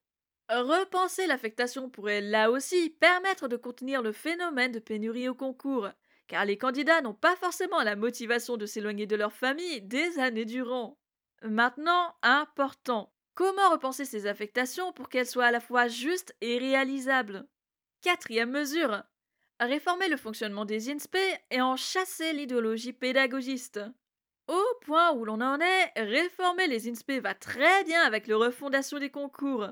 Repenser l'affectation pourrait là aussi permettre de contenir le phénomène de pénurie au concours, car les candidats n'ont pas forcément la motivation de s'éloigner de leur famille des années durant. Maintenant, important, comment repenser ces affectations pour qu'elles soient à la fois justes et réalisables? Quatrième mesure, réformer le fonctionnement des INSPE et en chasser l'idéologie pédagogiste. Au point où l'on en est, réformer les INSPE va très bien avec le refondation des concours.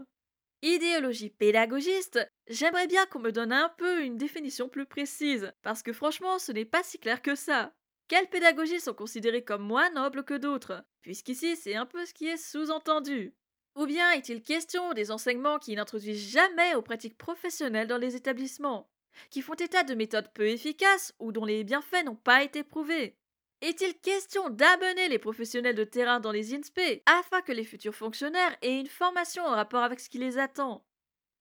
Idéologie pédagogiste, j'aimerais bien qu'on me donne un peu une définition plus précise, parce que franchement ce n'est pas si clair que ça. Quelles pédagogies sont considérées comme moins nobles que d'autres? Puisqu'ici c'est un peu ce qui est sous-entendu. Ou bien est-il question des enseignements qui n'introduisent jamais aux pratiques professionnelles dans les établissements qui font état de méthodes peu efficaces ou dont les bienfaits n'ont pas été prouvés? Est-il question d'amener les professionnels de terrain dans les INSPE afin que les futurs fonctionnaires aient une formation en rapport avec ce qui les attend?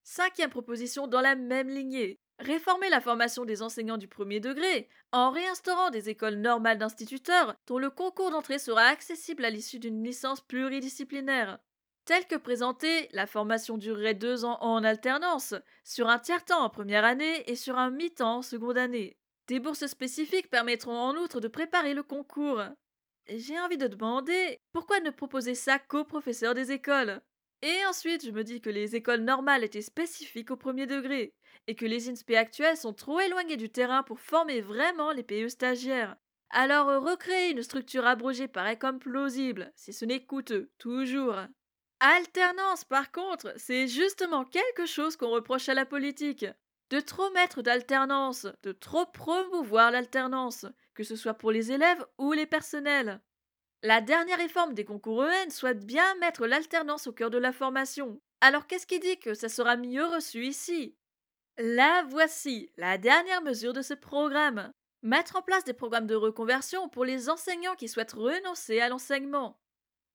Cinquième proposition dans la même lignée. Réformer la formation des enseignants du premier degré en réinstaurant des écoles normales d'instituteurs dont le concours d'entrée sera accessible à l'issue d'une licence pluridisciplinaire. Telle que présentée, la formation durerait deux ans en alternance, sur un tiers-temps en première année et sur un mi-temps en seconde année. Des bourses spécifiques permettront en outre de préparer le concours. J'ai envie de demander pourquoi ne proposer ça qu'aux professeurs des écoles? Et ensuite, je me dis que les écoles normales étaient spécifiques au premier degré, et que les INSPE actuels sont trop éloignés du terrain pour former vraiment les PE stagiaires. Alors recréer une structure abrogée paraît comme plausible, si ce n'est coûteux, toujours. Alternance, par contre, c'est justement quelque chose qu'on reproche à la politique. De trop mettre d'alternance, de trop promouvoir l'alternance, que ce soit pour les élèves ou les personnels. La dernière réforme des concours EN souhaite bien mettre l'alternance au cœur de la formation. Alors qu'est-ce qui dit que ça sera mieux reçu ici? La voici, la dernière mesure de ce programme. Mettre en place des programmes de reconversion pour les enseignants qui souhaitent renoncer à l'enseignement.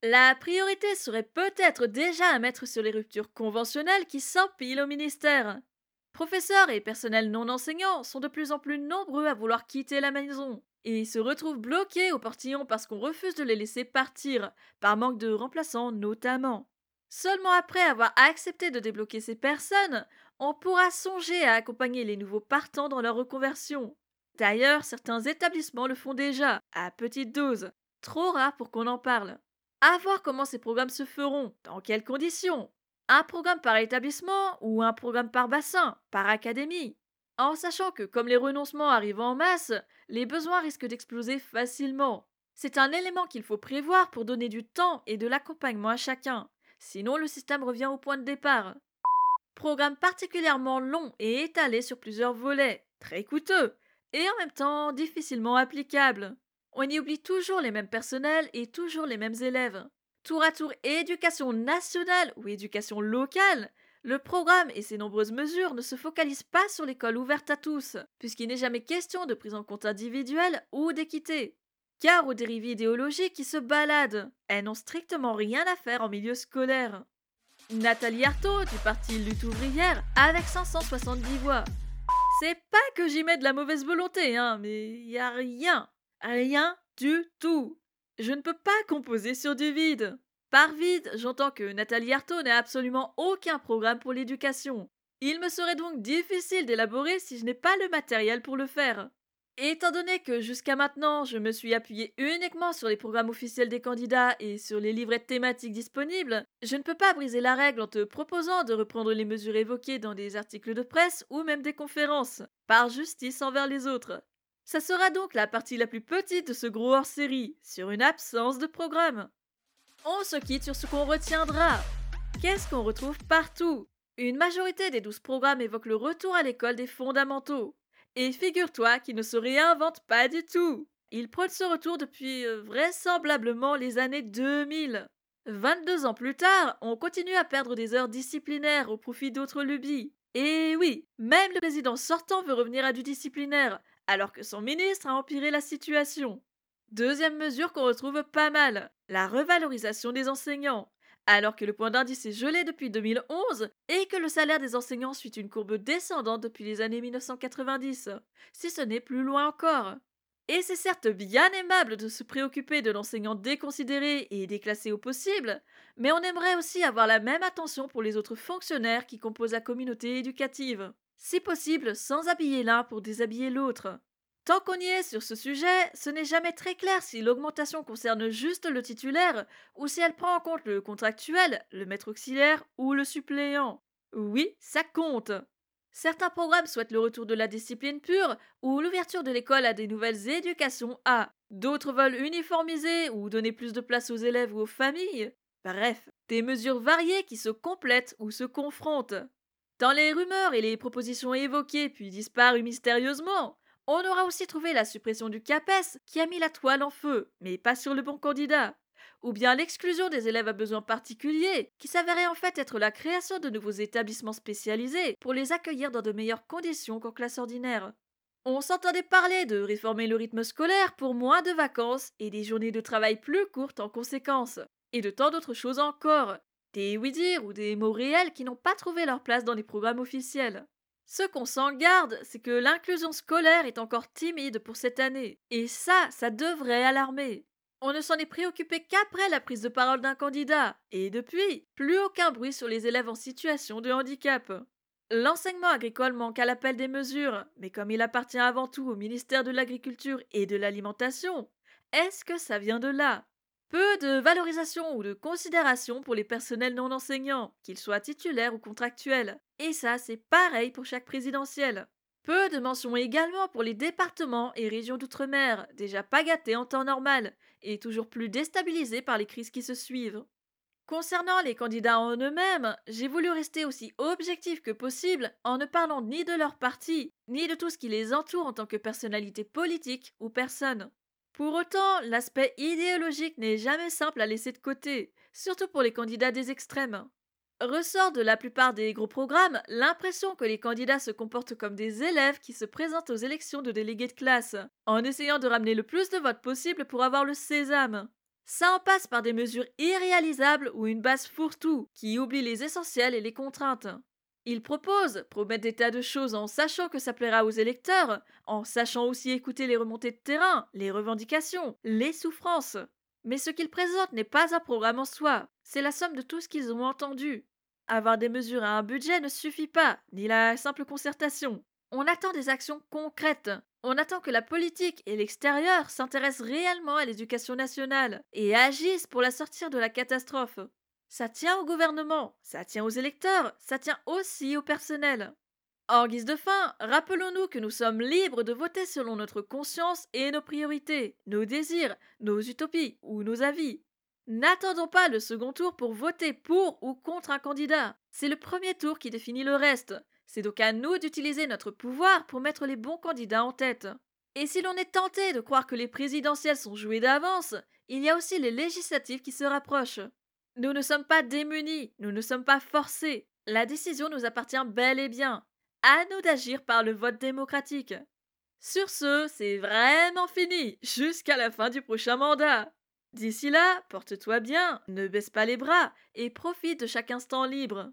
La priorité serait peut-être déjà à mettre sur les ruptures conventionnelles qui s'empilent au ministère. Professeurs et personnels non enseignants sont de plus en plus nombreux à vouloir quitter la maison et se retrouvent bloqués au portillon parce qu'on refuse de les laisser partir, par manque de remplaçants notamment. Seulement après avoir accepté de débloquer ces personnes, on pourra songer à accompagner les nouveaux partants dans leur reconversion. D'ailleurs, certains établissements le font déjà, à petite dose, trop rare pour qu'on en parle. À voir comment ces programmes se feront, dans quelles conditions. Un programme par établissement ou un programme par bassin, par académie. En sachant que comme les renoncements arrivent en masse, les besoins risquent d'exploser facilement. C'est un élément qu'il faut prévoir pour donner du temps et de l'accompagnement à chacun. Sinon le système revient au point de départ. Programme particulièrement long et étalé sur plusieurs volets, très coûteux, et en même temps difficilement applicable. On y oublie toujours les mêmes personnels et toujours les mêmes élèves. Tour à tour éducation nationale ou éducation locale, Le programme et ses nombreuses mesures ne se focalisent pas sur l'école ouverte à tous, puisqu'il n'est jamais question de prise en compte individuelle ou d'équité. Car aux dérives idéologiques qui se baladent, elles n'ont strictement rien à faire en milieu scolaire. Nathalie Arthaud du parti Lutte ouvrière avec 570 voix. C'est pas que j'y mets de la mauvaise volonté, hein, mais y a rien, rien du tout. Je ne peux pas composer sur du vide. Par vide, j'entends que Nathalie Arthaud n'a absolument aucun programme pour l'éducation. Il me serait donc difficile d'élaborer si je n'ai pas le matériel pour le faire. Étant donné que jusqu'à maintenant je me suis appuyé uniquement sur les programmes officiels des candidats et sur les livrettes thématiques disponibles, je ne peux pas briser la règle en te proposant de reprendre les mesures évoquées dans des articles de presse ou même des conférences, par justice envers les autres. Ça sera donc la partie la plus petite de ce gros hors-série, sur une absence de programme. On se quitte sur ce qu'on retiendra. Qu'est-ce qu'on retrouve partout? Une majorité des douze programmes évoquent le retour à l'école des fondamentaux. Et figure-toi qu'ils ne se réinventent pas du tout. Ils prônent ce retour depuis euh, vraisemblablement les années 2000. 22 ans plus tard, on continue à perdre des heures disciplinaires au profit d'autres lubies. Et oui, même le président sortant veut revenir à du disciplinaire, alors que son ministre a empiré la situation. Deuxième mesure qu'on retrouve pas mal, la revalorisation des enseignants. Alors que le point d'indice est gelé depuis 2011 et que le salaire des enseignants suit une courbe descendante depuis les années 1990, si ce n'est plus loin encore. Et c'est certes bien aimable de se préoccuper de l'enseignant déconsidéré et déclassé au possible, mais on aimerait aussi avoir la même attention pour les autres fonctionnaires qui composent la communauté éducative. Si possible, sans habiller l'un pour déshabiller l'autre. Tant qu'on y est sur ce sujet, ce n'est jamais très clair si l'augmentation concerne juste le titulaire ou si elle prend en compte le contractuel, le maître auxiliaire ou le suppléant. Oui, ça compte. Certains programmes souhaitent le retour de la discipline pure ou l'ouverture de l'école à des nouvelles éducations A. D'autres veulent uniformiser ou donner plus de place aux élèves ou aux familles. Bref, des mesures variées qui se complètent ou se confrontent. Dans les rumeurs et les propositions évoquées puis disparues mystérieusement, on aura aussi trouvé la suppression du CAPES qui a mis la toile en feu, mais pas sur le bon candidat. Ou bien l'exclusion des élèves à besoins particuliers, qui s'avérait en fait être la création de nouveaux établissements spécialisés pour les accueillir dans de meilleures conditions qu'en classe ordinaire. On s'entendait parler de réformer le rythme scolaire pour moins de vacances et des journées de travail plus courtes en conséquence. Et de tant d'autres choses encore. Des oui-dire ou des mots réels qui n'ont pas trouvé leur place dans les programmes officiels. Ce qu'on s'en garde, c'est que l'inclusion scolaire est encore timide pour cette année. Et ça, ça devrait alarmer. On ne s'en est préoccupé qu'après la prise de parole d'un candidat. Et depuis, plus aucun bruit sur les élèves en situation de handicap. L'enseignement agricole manque à l'appel des mesures, mais comme il appartient avant tout au ministère de l'Agriculture et de l'Alimentation, est-ce que ça vient de là? Peu de valorisation ou de considération pour les personnels non enseignants, qu'ils soient titulaires ou contractuels. Et ça, c'est pareil pour chaque présidentielle. Peu de mentions également pour les départements et régions d'outre-mer, déjà pas gâtés en temps normal, et toujours plus déstabilisés par les crises qui se suivent. Concernant les candidats en eux-mêmes, j'ai voulu rester aussi objectif que possible en ne parlant ni de leur parti, ni de tout ce qui les entoure en tant que personnalité politique ou personne. Pour autant, l'aspect idéologique n'est jamais simple à laisser de côté, surtout pour les candidats des extrêmes. Ressort de la plupart des gros programmes l'impression que les candidats se comportent comme des élèves qui se présentent aux élections de délégués de classe, en essayant de ramener le plus de votes possible pour avoir le sésame. Ça en passe par des mesures irréalisables ou une base fourre-tout qui oublie les essentiels et les contraintes. Il propose, promet des tas de choses en sachant que ça plaira aux électeurs, en sachant aussi écouter les remontées de terrain, les revendications, les souffrances. Mais ce qu'il présente n'est pas un programme en soi, c'est la somme de tout ce qu'ils ont entendu. Avoir des mesures et un budget ne suffit pas, ni la simple concertation. On attend des actions concrètes. On attend que la politique et l'extérieur s'intéressent réellement à l'éducation nationale et agissent pour la sortir de la catastrophe. Ça tient au gouvernement, ça tient aux électeurs, ça tient aussi au personnel. En guise de fin, rappelons-nous que nous sommes libres de voter selon notre conscience et nos priorités, nos désirs, nos utopies ou nos avis. N'attendons pas le second tour pour voter pour ou contre un candidat. C'est le premier tour qui définit le reste. C'est donc à nous d'utiliser notre pouvoir pour mettre les bons candidats en tête. Et si l'on est tenté de croire que les présidentielles sont jouées d'avance, il y a aussi les législatives qui se rapprochent. Nous ne sommes pas démunis, nous ne sommes pas forcés. La décision nous appartient bel et bien. À nous d'agir par le vote démocratique. Sur ce, c'est vraiment fini, jusqu'à la fin du prochain mandat. D'ici là, porte-toi bien, ne baisse pas les bras et profite de chaque instant libre.